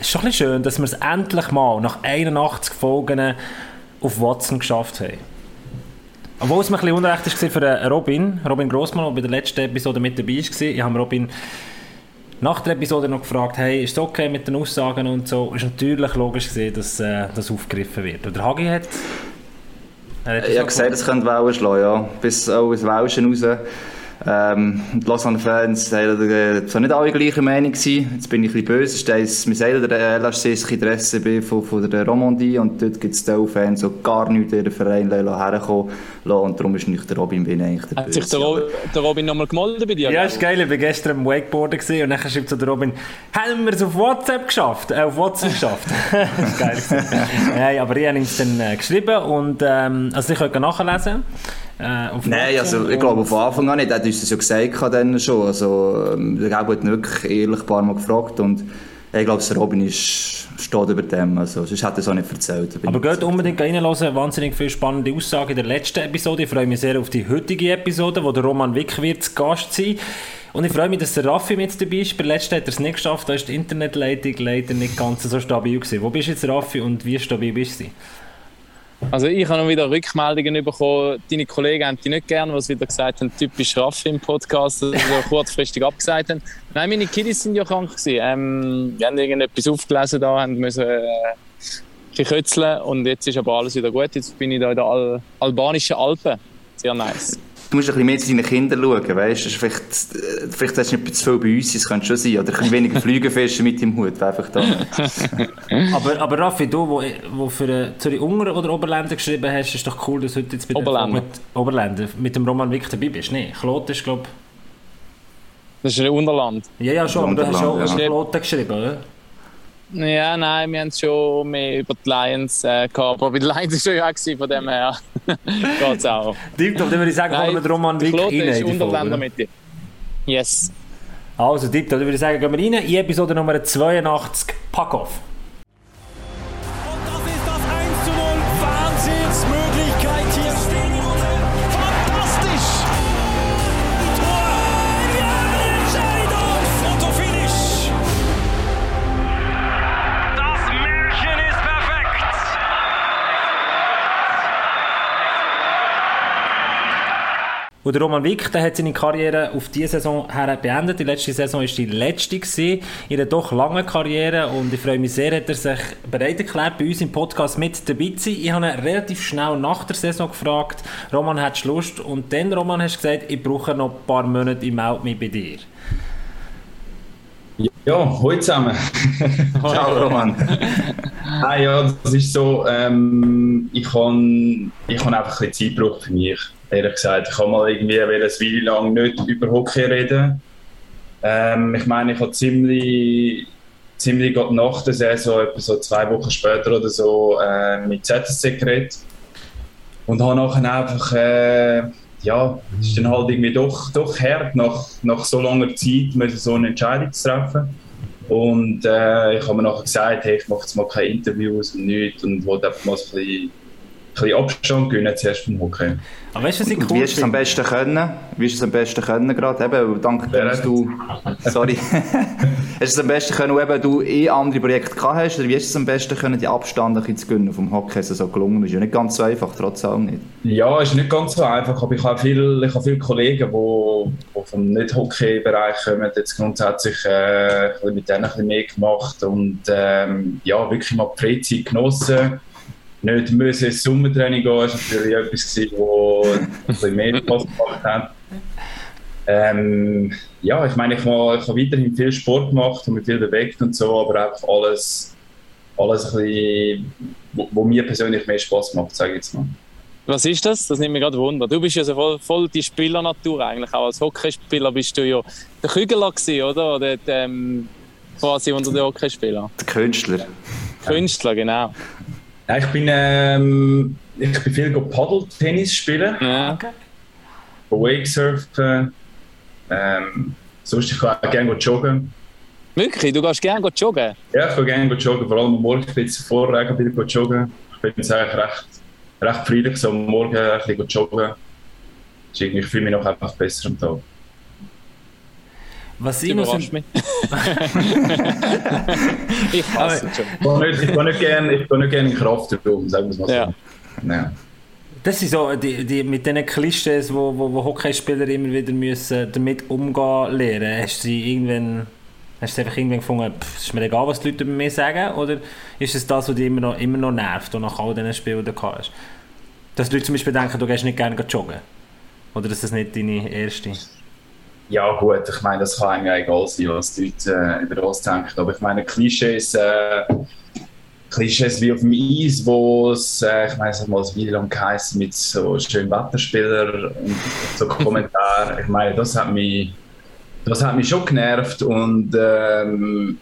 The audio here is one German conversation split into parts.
es ist schon ein schön, dass wir es endlich mal nach 81 Folgen auf Watson geschafft haben. Obwohl es mir ein bisschen unrecht war für Robin, Robin Grossmann, der bei der letzten Episode mit dabei war. Ich habe Robin nach der Episode noch gefragt, hey, ist es okay mit den Aussagen und so? Es ist natürlich logisch gesehen, dass äh, das aufgegriffen wird. Und der Hagi hat... Er hat ich habe gesagt, es könnte Wellen schlagen, ja. Bis auch ins Welschen raus. Ähm, die Lausanne-Fans waren äh, zwar nicht alle gleicher Meinung gewesen. Jetzt bin ich ein bisschen böse. Es wir selber der LHC ist der SCB von, von der Romandie und dort gibt es die Fans, die gar nichts in den Verein herkommen lassen. Und darum ist nicht der Robin bin eigentlich der Hat sich der, Ro der Robin nochmal gemeldet bei dir? Ja, ist geil. Ich war gestern am Wakeboarden gewesen, und dann schreibt so der Robin, haben wir es auf WhatsApp geschafft? Äh, auf WhatsApp geschafft. das ist geil. Nein, aber ich habe ihm dann äh, geschrieben und ähm, also ich könnt nachlesen. Äh, Nein, also ich glaube von Anfang an nicht. Er hat uns das ja gesagt dann schon. Also, ähm, der Gabo hat wirklich ehrlich ein paar Mal gefragt und ich glaube, der Robin ist, steht über dem. Also, sonst hätte er es auch nicht erzählt. Aber geht unbedingt reinhören. Wahnsinnig viele spannende Aussagen in der letzten Episode. Ich freue mich sehr auf die heutige Episode, wo der Roman Wick wird zu Gast sein. Und ich freue mich, dass der Raffi mit dabei ist. Bei der letzten hat er es nicht geschafft. Da ist die Internetleitung leider nicht ganz so stabil gewesen. Wo bist du jetzt, Raffi, und wie stabil bist du? Also ich habe noch wieder Rückmeldungen bekommen. Deine Kollegen haben die nicht gern, was wieder gesagt haben, typisch Raffi im Podcast, also kurzfristig abgesagt haben. Nein, meine Kiddies sind ja krank gewesen. Ähm, wir haben irgendetwas aufgelesen da, haben müssen äh, ein kötzeln und jetzt ist aber alles wieder gut. Jetzt bin ich da in den Al albanischen Alpen. Sehr nice du musst ein bisschen mehr zu deinen Kindern schauen, weißt du? Vielleicht, vielleicht hast du nicht zu viel bei uns, das könnte schon sein. Oder ein bisschen weniger Flügelfische mit dem Hut, einfach da. aber, aber Raffi, du, wo, wo für Zürich Unger oder Oberländer geschrieben hast, ist doch cool, dass du heute jetzt mit, Oberländer. mit, Oberländer, mit dem Roman Wick dabei bist. Nee, Klot ist, glaube Das ist ein Unterland. Ja, ja, schon, aber du hast auch ja. Kloten geschrieben, oder? Ja, nein, wir haben es schon mehr über die Lions äh, gehabt. Aber die Lions war schon ja gewesen, von dem her geht es auch. Tipptopp, dann würde ich sagen, nein, wir Roman Wick rein ist Unterländer mit dir. Yes. Also, Tipptopp, dann würde ich sagen, gehen wir rein in Episode Nummer 82, Pack-Off. Und der Roman Wick, der hat seine Karriere auf diese Saison her beendet. Die letzte Saison war die letzte gewesen, in einer doch langen Karriere. Und ich freue mich sehr, dass er sich bereit erklärt, bei uns im Podcast mit dabei zu sein. Ich habe ihn relativ schnell nach der Saison gefragt, Roman, hättest du Lust? Und dann, Roman, hast du gesagt, ich brauche noch ein paar Monate, ich melde mich bei dir. Ja, hallo zusammen. Ciao Roman. ah, ja, das ist so, ähm, ich habe ich hab einfach ein bisschen Zeit gebraucht für mich ehrlich gesagt. Ich habe mal irgendwie eine Weile lang nicht über Hockey reden. Ähm, ich meine, ich habe ziemlich, ziemlich nach der Saison, etwa so zwei Wochen später oder so, äh, mit ZSC geredet. Und habe nachher einfach, äh, ja, es ist dann halt irgendwie doch, doch hart, nach, nach so langer Zeit so eine Entscheidung zu treffen. Und äh, ich habe mir nachher gesagt, hey, ich mache jetzt mal keine Interviews und nichts und wollte einfach mal so ein bisschen bisschen Abstand gewinnen zuerst vom Hockey. Aber weißt du, was ich cool Wie hast du es am besten können? Wie hast du es am besten können gerade? Eben, dank dem, dass du... Sorry. hast du es am besten können, eben du eh andere Projekte gehabt hast? Oder wie hast du es am besten können, die Abstände zu gewinnen vom Hockey? Es so gelungen ist ja nicht ganz so einfach, trotzdem nicht. Ja, es ist nicht ganz so einfach, aber ich habe viele, ich habe viele Kollegen, die, die vom Nicht-Hockey-Bereich kommen, jetzt grundsätzlich äh, mit denen ein bisschen mehr gemacht und ähm, ja, wirklich mal die Freizeit genossen nicht müssen ins Sommertraining gehen, das war natürlich etwas, das ein bisschen mehr Spaß gemacht hat. Ähm, ja, ich meine, ich habe, ich habe weiterhin viel Sport gemacht und mich viel bewegt und so, aber einfach alles, alles ein bisschen, wo, wo mir persönlich mehr Spaß macht, sage ich jetzt mal. Was ist das? Das nimmt mich gerade Wunder. Du bist ja so voll, voll die Spielernatur eigentlich. Auch als Hockeyspieler bist du ja der Kügler gewesen, oder? Oder ähm, quasi unter den Hockeyspielern. Der Künstler. Künstler, genau. Ja, ich bin, ähm, ich bin viel Paddle-Tennis spielen. Ja, okay. Wakesurfen. Ähm, sonst ich auch gerne joggen. Wirklich? Du gehst gerne joggen? Ja, ich gehe gerne joggen. Vor allem am Morgen ein bisschen vor Regen wieder joggen. Ich bin jetzt eigentlich recht, recht friedlich, so am Morgen ein bisschen joggen. Ich fühle mich noch einfach besser am Tag. Was ich noch mich. ich hasse es schon. Ich gehe nicht gerne gern in Kraft sagen wir es mal so. Ja. ja. Das sind so die, die, mit diesen Klischees, wo, wo, wo Hockeyspieler immer wieder müssen damit umgehen lernen. Hast du sie irgendwann, hast du einfach irgendwann gefunden, pff, ist mir egal, was die Leute über mich sagen? Oder ist es das, was dich immer noch, immer noch nervt und nach all diesen Spielen, die du hast? Dass die Leute zum Beispiel denken, du gehst nicht gerne joggen? Oder ist das nicht deine erste? Ja gut, ich meine, das kann eigentlich egal sein, was die Leute äh, über uns denken. Aber ich meine, Klischees, äh, Klischees wie auf dem Eis, wo es, äh, ich weiß nicht mal, wie lange geheißen mit so schönen Wetterspielern und so Kommentaren. Ich meine, das hat mich, das hat mich schon genervt und ähm,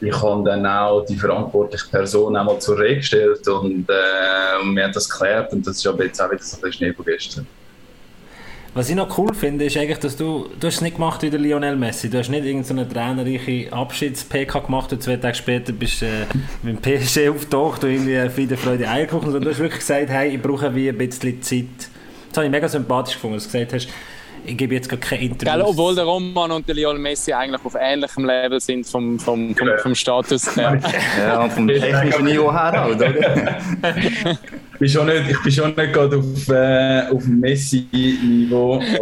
ich habe dann auch die verantwortliche Person einmal zur Rede gestellt und, äh, und wir haben das geklärt und das ist aber jetzt auch wieder so ein bisschen Schnee von gestern. Was ich noch cool finde, ist eigentlich, dass du, du hast es nicht gemacht wie der Lionel Messi. Du hast nicht irgendeine trainerreiche Abschieds-PK gemacht und zwei Tage später bist du äh, mit dem PSG auftaucht und irgendwie Friede, Freude, Eierkuchen, sondern du hast wirklich gesagt, hey, ich brauche wie ein bisschen Zeit. Das habe ich mega sympathisch gefunden, dass du gesagt hast, ich gebe jetzt gar kein Interview. Gell, obwohl der Roman und der Lionel Messi eigentlich auf ähnlichem Level sind vom, vom, vom, vom Status her. ja, und vom technischen Niveau her auch, oder? ich bin schon nicht, ich bin schon nicht gerade auf, äh, auf dem Messi-Niveau.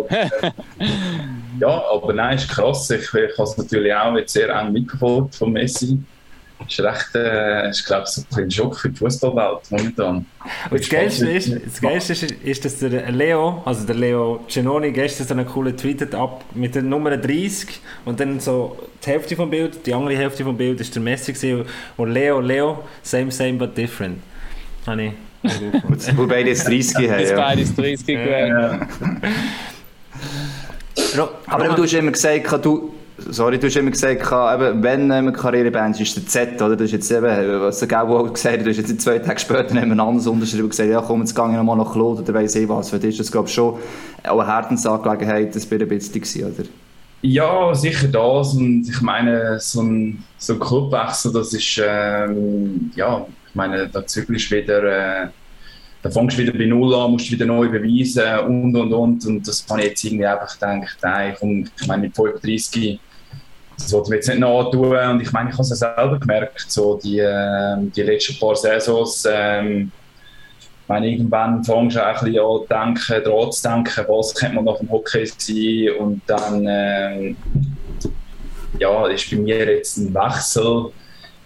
Ja, aber nein, ist krass. Ich, ich habe es natürlich auch jetzt sehr eng mitverfolgt von Messi ist recht, äh, ist, glaube ich, so ein Schock für die Fußballwelt momentan. Und das Geilste ist, das Geilste ist, ist, dass der Leo, also der Leo Genoni, gestern so einen coolen Tweet hat ab mit der Nummer 30 und dann so die Hälfte vom Bild, die andere Hälfte vom Bild ist der Messi gewesen, und Leo, Leo, same, same, but different. Habe ich. Wo beide jetzt 30 haben. Jetzt beide 30 gewesen. Aber du hast immer gesagt, du Sorry, du hast immer gesagt, eben, wenn du eine Karriere beendest, ist der Z, oder? Du hast jetzt eben, was der auch gesagt du hast jetzt zwei Tage später jemand anderes unterschrieben und gesagt, ja komm, jetzt gehe ich nochmal nach Claude oder weiss ich was. Für dich ist das, glaube ich, schon eine Herzensangelegenheit, das wäre ein bisschen oder? Ja, sicher das. Und ich meine, so ein, so ein Clubwechsel, das ist, ähm, ja, ich meine, da zügelst wieder, äh, da fängst du wieder bei Null an, musst wieder neu beweisen und und und. Und das habe ich jetzt irgendwie einfach gedacht, nein, ich meine, mit 35 das wollte ich jetzt nicht nachtun. Und ich meine, ich habe es selber gemerkt, so die, äh, die letzten paar Saisons. Ähm, meine, irgendwann fängst du auch ein bisschen an denken, daran zu denken, was könnte man nach dem Hockey sein. Und dann ähm, ja, ist bei mir jetzt ein Wechsel.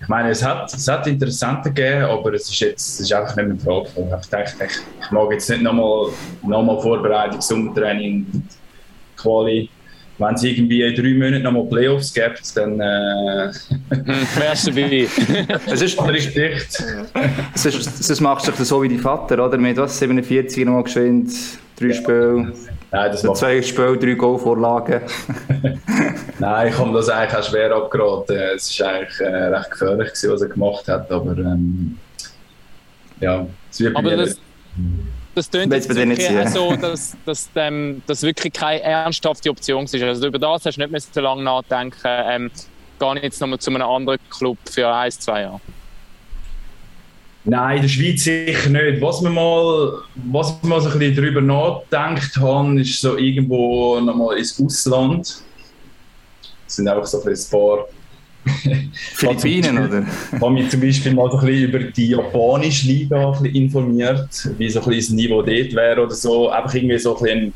Ich meine, es hat, es hat Interessante gegeben, aber es ist jetzt es ist einfach nicht mehr Frage. Ich dachte, ich, ich mag jetzt nicht nochmal noch mal Vorbereitung, Sommertraining, Quali wenn es irgendwie in drei Monaten nochmal Playoffs gibt, dann äh, wärst du dabei. es ist richtig. Sonst machst du dich so wie dein Vater, oder? Mit was? 47 noch geschwind, drei ja. Spiele. Nein, das macht... Zwei Spiele, drei Goalvorlagen. Nein, ich habe das eigentlich auch schwer abgeraten. Es war eigentlich äh, recht gefährlich, gewesen, was er gemacht hat, aber ähm, ja, es wird aber das, klingt jetzt wirklich ja. so, dass, dass ähm, das wirklich keine ernsthafte Option ist. Also über das hast du nicht so lange nachdenken, ähm, gar nicht jetzt nochmal zu einem anderen Club für ein, zwei Jahre. Nein, in der Schweiz sicher nicht. Was wir mal, was wir mal so ein bisschen darüber nachgedacht haben, ist so irgendwo nochmal ins Ausland. Das sind einfach so ein paar Philippinen, oder? Ich habe mich zum Beispiel mal so ein bisschen über die japanische Liga ein bisschen informiert, wie so ein bisschen das Niveau dort wäre oder so. Einfach irgendwie so ein bisschen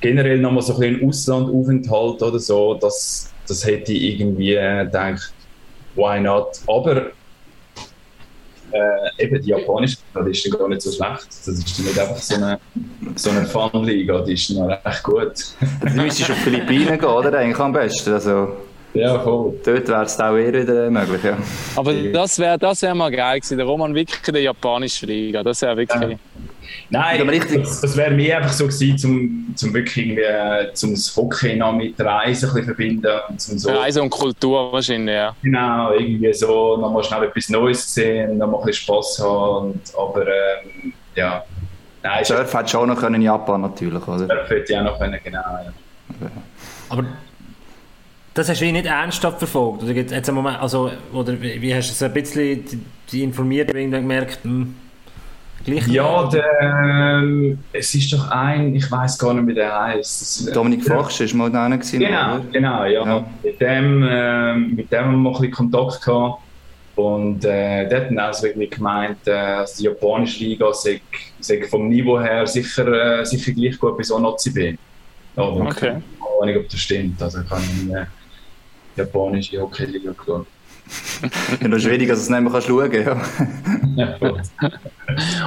generell nochmal so ein bisschen Auslandaufenthalt oder so. Das, das hätte ich irgendwie gedacht, why not? Aber äh, eben die japanische Liga ist gar nicht so schlecht. Das ist nicht einfach so eine, so eine Fun-Liga, die ist noch recht gut. du müsstest auf Philippinen gehen, oder? Eigentlich am besten. Also. Ja, voll. Dort wäre es auch eher wieder möglich, ja. Aber das wäre das wär mal geil gewesen, der Roman wirklich in der japanischen Liga, das wäre wirklich... Ja. Nein, das, das wäre mir einfach so gewesen, zum, zum wirklich irgendwie, zum das Hockey noch mit Reisen ein verbinden. Und zum so. Reise und Kultur wahrscheinlich, ja. Genau, irgendwie so, nochmal schnell etwas Neues sehen, nochmal ein bisschen Spass haben, und, aber ähm, ja. Nein, Surf hat schon noch in Japan natürlich, oder? Surf hätte ich auch noch können, genau, ja. Aber das hast du nicht ernsthaft verfolgt? Oder, jetzt Moment, also, oder wie hast du es ein bisschen die informiert und gemerkt, hm, Gleich ja, der, ähm, es ist doch ein, ich weiß gar nicht, wie der heißt. Dominik Fachsch ist mal da gewesen. Genau, oder? genau, ja. ja. Mit, dem, äh, mit dem haben wir ein bisschen Kontakt gehabt. Und äh, dort haben auch wirklich gemeint, äh, also die japanische Liga sei, sei vom Niveau her sicher, äh, sicher gleich gut bis ONOCB. Aber okay. Ich weiß nicht, ob das stimmt. Also ich habe in äh, japanische Hockey-Liga geschaut. ja, das ist schwierig, dass du es nicht mehr schauen ja.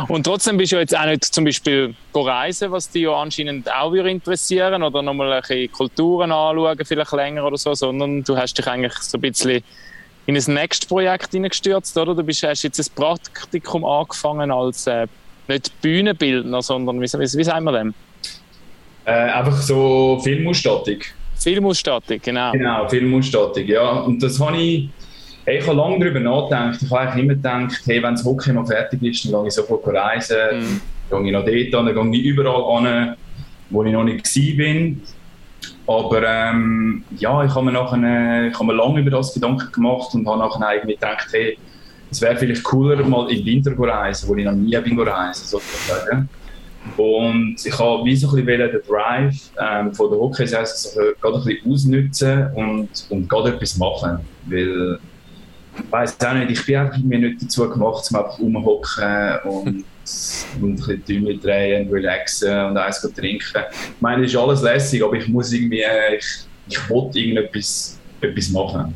Und trotzdem bist du jetzt auch nicht zum Beispiel reisen, was dich ja anscheinend auch interessieren oder nochmal ein bisschen Kulturen anschauen, vielleicht länger oder so, sondern du hast dich eigentlich so ein bisschen in ein nächstes Projekt hineingestürzt, oder? Du bist, hast jetzt ein Praktikum angefangen als äh, nicht Bühnenbildner, sondern wie, wie, wie sagen wir dem? Äh, einfach so Filmausstattung. Filmausstattung, genau. Genau, Filmausstattung, ja. Und das habe ich, ich habe lange darüber nachgedacht. Ich habe eigentlich immer gedacht, hey, wenn das Hockey mal fertig ist, dann gehe ich sofort reisen, mhm. dann gehe ich noch dort an, dann gehe ich überall an, wo ich noch nicht war. Aber ähm, ja, ich habe mir, nachher, ich habe mir lange über das Gedanken gemacht und habe nachher irgendwie gedacht, hey, es wäre vielleicht cooler, mal im Winter zu reisen, wo ich noch nie bin reisen, sozusagen. Und ich habe wie so ein bisschen den Drive ähm, von der Hockey-Saison also gerade ein bisschen ausnutzen und, und gerade etwas machen. Weil, ich weiss auch nicht, ich bin einfach mir nicht dazu gemacht, um einfach rumhocken und und ein bisschen Däumchen drehen, relaxen und eins trinken. Ich meine, das ist alles lässig, aber ich muss irgendwie, ich, ich wollte irgendetwas etwas machen.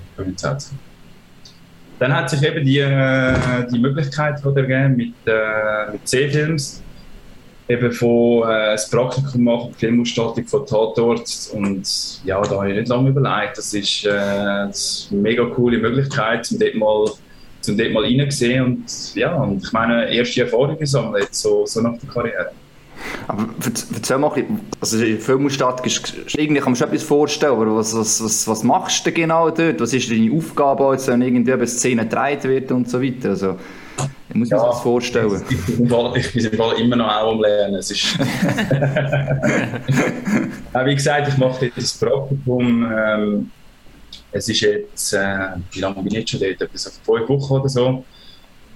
Dann hat sich eben die, äh, die Möglichkeit ergeben mit, äh, mit C-Films, eben von äh, das Praktikum machen, Filmausstattung von Tatort und ja, da habe ich nicht lange überlegt. Das ist, äh, eine mega coole Möglichkeit, um dort mal zum dort mal reingesehen und ja, und ich meine, erste Erfahrungen sammeln, so, so nach der Karriere. Aber erzähl mal, also Filmausstattung ist, irgendwie kann man schon etwas vorstellen, aber was, was, was, was machst du genau dort? Was ist deine Aufgabe, als wenn irgendwie eine Szene gedreht wird und so weiter? Also, ich muss ja, mir das vorstellen. Ich, bin immer noch auch am Lernen. Es ist Wie gesagt, ich mache jetzt das Praktikum ähm, es ist jetzt, äh, wie lange bin ich jetzt schon dort? Etwas auf fünf Wochen oder so.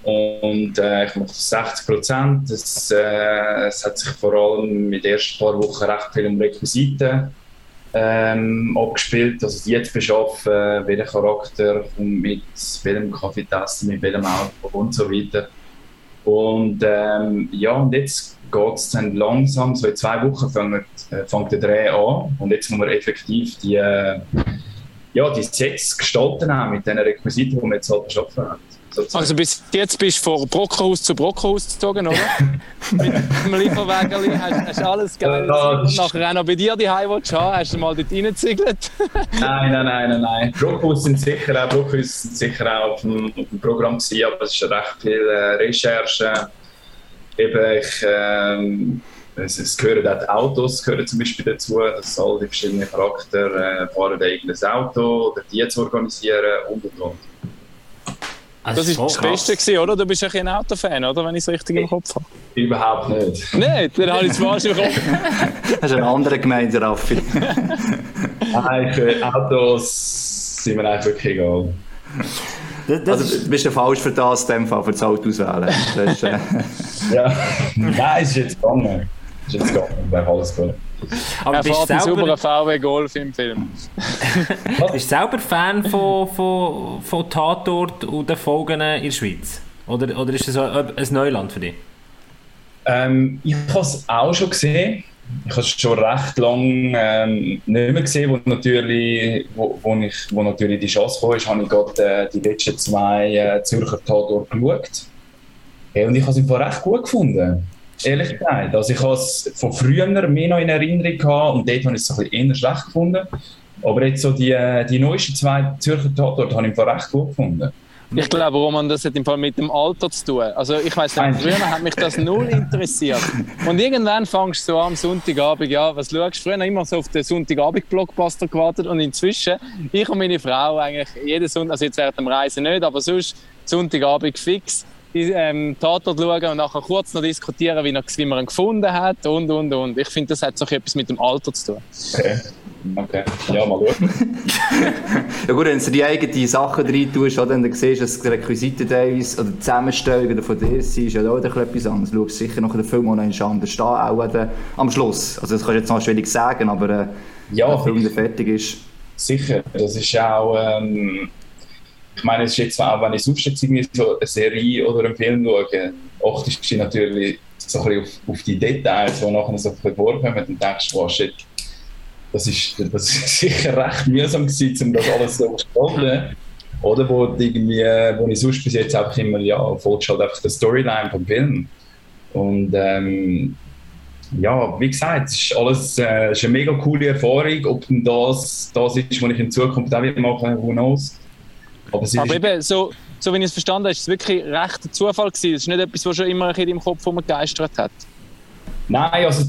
Und äh, ich mache 60 Prozent. Es, äh, es hat sich vor allem mit den ersten paar Wochen recht viel um Requisiten ähm, abgespielt. Also die jetzt beschaffen, welchen Charakter und mit welchem Kaffee testen, mit welchem Auto und so weiter. Und ähm, ja, und jetzt geht es dann langsam, so in zwei Wochen fängt, äh, fängt der Dreh an und jetzt muss man effektiv die, äh, ja, die Sets gestalten mit den Requisiten, die man jetzt halt geschaffen hat. Also bis jetzt bist du von Brockhaus zu Brockhaus gezogen, oder? Mit dem Lieferwagen hast, hast alles geil. Ja, nachher auch noch bei dir die Heimwatch haben, hast du mal dort reingezügelt? nein, nein, nein, nein, nein. Brockhaus sind sicher auch, Brockhaus sind sicher auch auf dem, auf dem Programm gewesen, aber es ist recht viel äh, Recherche. Eben, ich, ähm, es, es gehören auch die Autos gehören zum Beispiel dazu, dass all die verschiedenen Charaktere äh, fahren eigenes Auto oder die zu organisieren und und und. Also das war das Beste, gewesen, oder? Du bist ja ein Autofan, oder? Wenn ich es richtig im Kopf habe. Überhaupt nicht. Nein, dann habe ich es falsch im Kopf. das ist eine andere Gemeinde, Raffi. Nein, Autos sind mir eigentlich wirklich egal. Das, das also, du bist ja falsch für das, in dem Fall, für das Auto auswählen. Das ist, äh... ja, nein, es ist jetzt gegangen. Es ist jetzt gegangen, wäre alles gut. Aber er fährt einen sauberen VW Golf im Film. bist du selber Fan von, von, von Tatort und den Folgen in der Schweiz? Oder, oder ist das ein Neuland für dich? Ähm, ich habe es auch schon gesehen. Ich habe es schon recht lange ähm, nicht mehr gesehen, wo natürlich, wo, wo, ich, wo natürlich die Chance kam, habe ich gerade äh, die letzten zwei äh, Zürcher Tatort geschaut. Hey, und ich habe es einfach recht gut gefunden. Ehrlich gesagt. Also ich habe es von früher mehr noch in Erinnerung gehabt und dort habe ich es ein bisschen eher schlecht gefunden. Aber jetzt so die, die neuesten zwei Zürcher Tatort habe ich recht gut gefunden. Ich glaube, Roman, das hat im Fall mit dem Alter zu tun. Also ich weiß nicht, früher hat mich das null interessiert. Und irgendwann fangst du so am Sonntagabend, ja, was schaust du? Früher immer so auf den Sonntagabend-Blockbuster gewartet und inzwischen, ich und meine Frau eigentlich jeden Sonntag, also jetzt während dem Reisen nicht, aber sonst Sonntagabend fix ähm, Tatort schauen und nachher kurz noch diskutieren, wie, wie man ihn gefunden hat und, und, und. Ich finde, das hat so etwas mit dem Alter zu tun. Okay. Okay, ja, mal schauen. ja gut, wenn du die eigenen Sachen rein tust, dann siehst du, dass die Requisiten teilweise, oder die Zusammenstellung von dir ist ja auch etwas anderes. Du schaust sicher noch den Film noch anders an, auch den, am Schluss. Also das kannst du jetzt noch schwierig sagen, aber äh, ja, der Film, fertig ist. Sicher, das ist auch... Ähm, ich meine, es ist jetzt auch, wenn ich sonst irgendwie so eine Serie oder einen Film schaue, achtest du natürlich so ein bisschen auf, auf die Details, die nachher so vorkommen und denkst, wow, shit, das ist, das ist sicher recht mühsam gewesen, um das alles so zu gestalten. Oder wo, irgendwie, wo ich sonst bis jetzt einfach immer, ja, folgst halt einfach der Storyline vom Film. Und ähm, ja, wie gesagt, es ist alles äh, ist eine mega coole Erfahrung. Ob das das ist, was ich in Zukunft auch wieder machen who knows. Aber, Aber eben, so, so wie ich es verstanden habe, ist es wirklich recht ein Zufall gewesen. Es ist nicht etwas, was schon immer in deinem Kopf geistert hat. Nein, also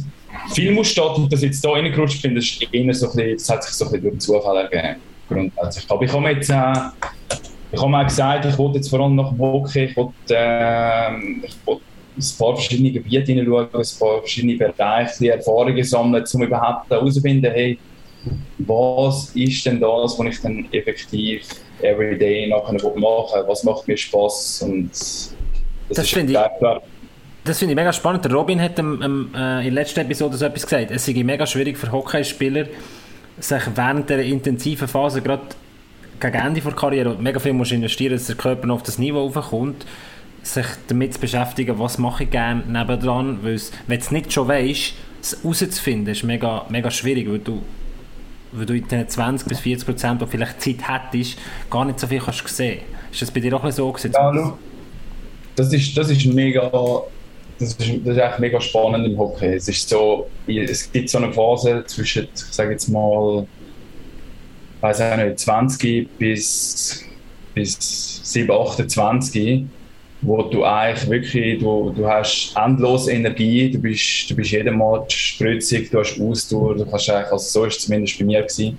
viel muss stehen, und das jetzt hier reingerutscht bin, das, ist eher so ein bisschen, das hat sich so ein bisschen durch den Zufall ergeben. Grundsätzlich. Aber ich habe jetzt äh, ich habe auch gesagt, ich wollte jetzt vor allem nach dem Hockey, ich wollte, äh, ich wollte ein paar verschiedene Gebiete hineinschauen, ein paar verschiedene Bereiche, Erfahrungen sammeln, um überhaupt herauszufinden, hey, was ist denn das, was ich dann effektiv everyday nachher machen was macht mir Spaß und das, das finde ich das finde ich mega spannend. Der Robin hat ähm, ähm, äh, in der letzten Episode so etwas gesagt. Es sei mega schwierig für Hockeyspieler, sich während der intensiven Phase, gerade gegen Ende der Karriere, mega viel muss investieren, dass der Körper noch auf das Niveau raufkommt, sich damit zu beschäftigen, was mache ich gerne nebendran, weil wenn du es nicht schon weißt, es herauszufinden, ist mega, mega schwierig, weil du, weil du in den 20 bis 40 Prozent, die vielleicht Zeit hättest, gar nicht so viel kannst sehen. Ist das bei dir auch so gewesen? Ja, das ist, das ist mega das ist, das ist echt mega spannend im Hockey. Es ist so, es gibt so eine Phase zwischen, ich sage jetzt mal, weiß nicht, 20 bis, bis 7, 28, wo du eigentlich wirklich, du, du hast endlose Energie, du bist, du bist jeden Mal spritzig, du hast Ausdauer, du kannst eigentlich, also so ist es zumindest bei mir gewesen,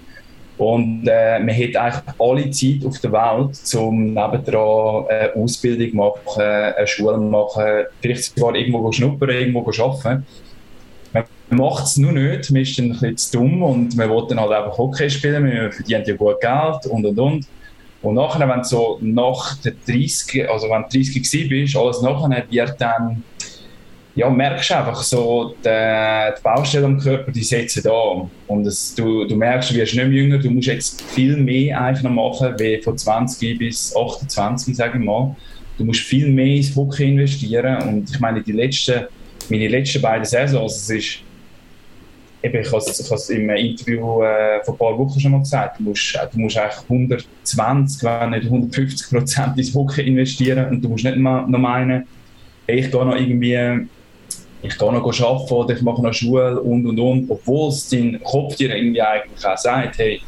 und äh, man hat eigentlich alle Zeit auf der Welt, um nebendran eine Ausbildung machen, eine Schule machen, vielleicht sogar irgendwo schnuppern, irgendwo arbeiten. Man macht es nur nicht, man ist dann ein bisschen zu dumm und man will dann halt einfach Hockey spielen, man verdient ja gut Geld und und und. Und nachher, wenn du so nach der 30, also wenn du 30 bist, alles nachher wird dann ja, merkst einfach so, die, die Baustelle am Körper, die setzen da. Und es, du, du merkst, du wirst nicht mehr jünger, du musst jetzt viel mehr eigentlich noch machen, wie von 20 bis 28, sage ich mal. Du musst viel mehr ins Hockey investieren. Und ich meine, die letzten, meine letzten beiden Saisons, es ist, eben, ich habe es im Interview äh, vor ein paar Wochen schon mal gesagt, du musst, du musst eigentlich 120, wenn nicht 150 Prozent ins Hockey investieren und du musst nicht mal noch meinen, ich gehe noch irgendwie ich gehe noch arbeiten oder ich mache noch Schule und und und, obwohl es dein Kopf dir irgendwie eigentlich auch sagt, hey,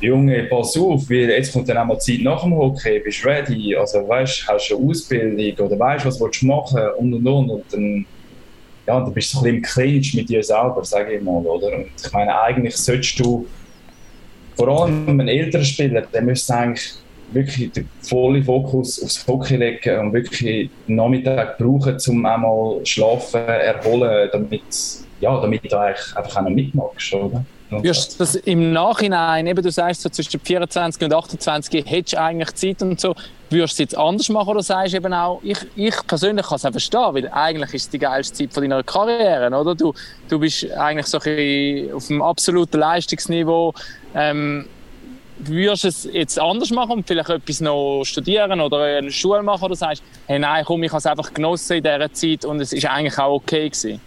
Junge, pass auf, weil jetzt kommt dann auch mal Zeit nach dem Hockey, bist ready, also weißt, hast du eine Ausbildung oder weißt, was willst du machen und und und. Und dann, ja, dann bist du ein bisschen im Clinch mit dir selber, sage ich mal, oder? Und ich meine, eigentlich solltest du, vor allem ein älterer Spieler, der müsste eigentlich wirklich den vollen Fokus aufs Hockey legen und wirklich den Nachmittag brauchen, um einmal schlafen, erholen, damit, ja, damit du eigentlich einfach auch noch mitmachst, oder? Wirst das im Nachhinein, eben du sagst so zwischen 24 und 28 hättest du eigentlich Zeit und so, würdest du es jetzt anders machen oder sagst eben auch, ich, ich persönlich kann es auch verstehen, weil eigentlich ist es die geilste Zeit von deiner Karriere, oder? Du, du bist eigentlich so ein auf dem absoluten Leistungsniveau, ähm, würdest du es jetzt anders machen und vielleicht etwas noch studieren oder eine Schule machen oder sagst, hey nein, komm, ich habe es einfach genossen in dieser Zeit und es ist eigentlich auch okay gewesen?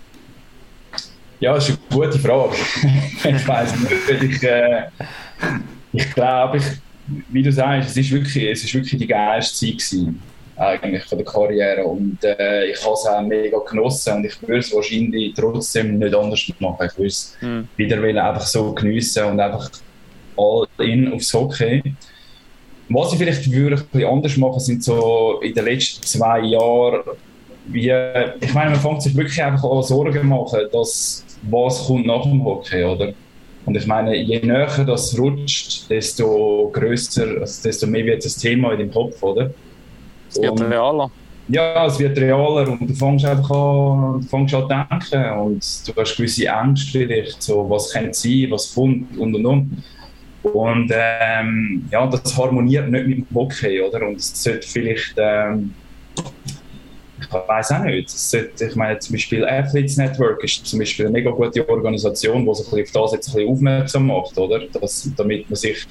Ja, das ist eine gute Frage. ich weiß nicht, ich, äh, ich glaube, ich, wie du sagst, es ist wirklich, es ist wirklich die geilste Zeit gewesen, eigentlich von der Karriere und äh, ich habe es auch mega genossen und ich würde es wahrscheinlich trotzdem nicht anders machen. Ich würde es mhm. wieder einfach so geniessen und einfach all in aufs Hockey. Was ich vielleicht würde ein bisschen anders machen, sind so in den letzten zwei Jahren, wie, ich meine, man fängt sich wirklich einfach an Sorgen machen, dass was kommt nach dem Hockey, oder? Und ich meine, je näher das rutscht, desto größer, also desto mehr wird das Thema in dem Kopf, oder? Es wird realer. ja, es wird realer und du fängst einfach an, du fängst an denken und du hast gewisse Ängste vielleicht, so was könnte sein, was kommt und und und. Und ähm, ja, das harmoniert nicht mit dem Hockey, oder? Und es sollte vielleicht, ähm, ich weiß auch nicht, sollte, ich meine zum Beispiel Athletes Network ist zum Beispiel eine mega gute Organisation, die sich auf das jetzt ein bisschen aufmerksam macht, oder? Das, damit man sich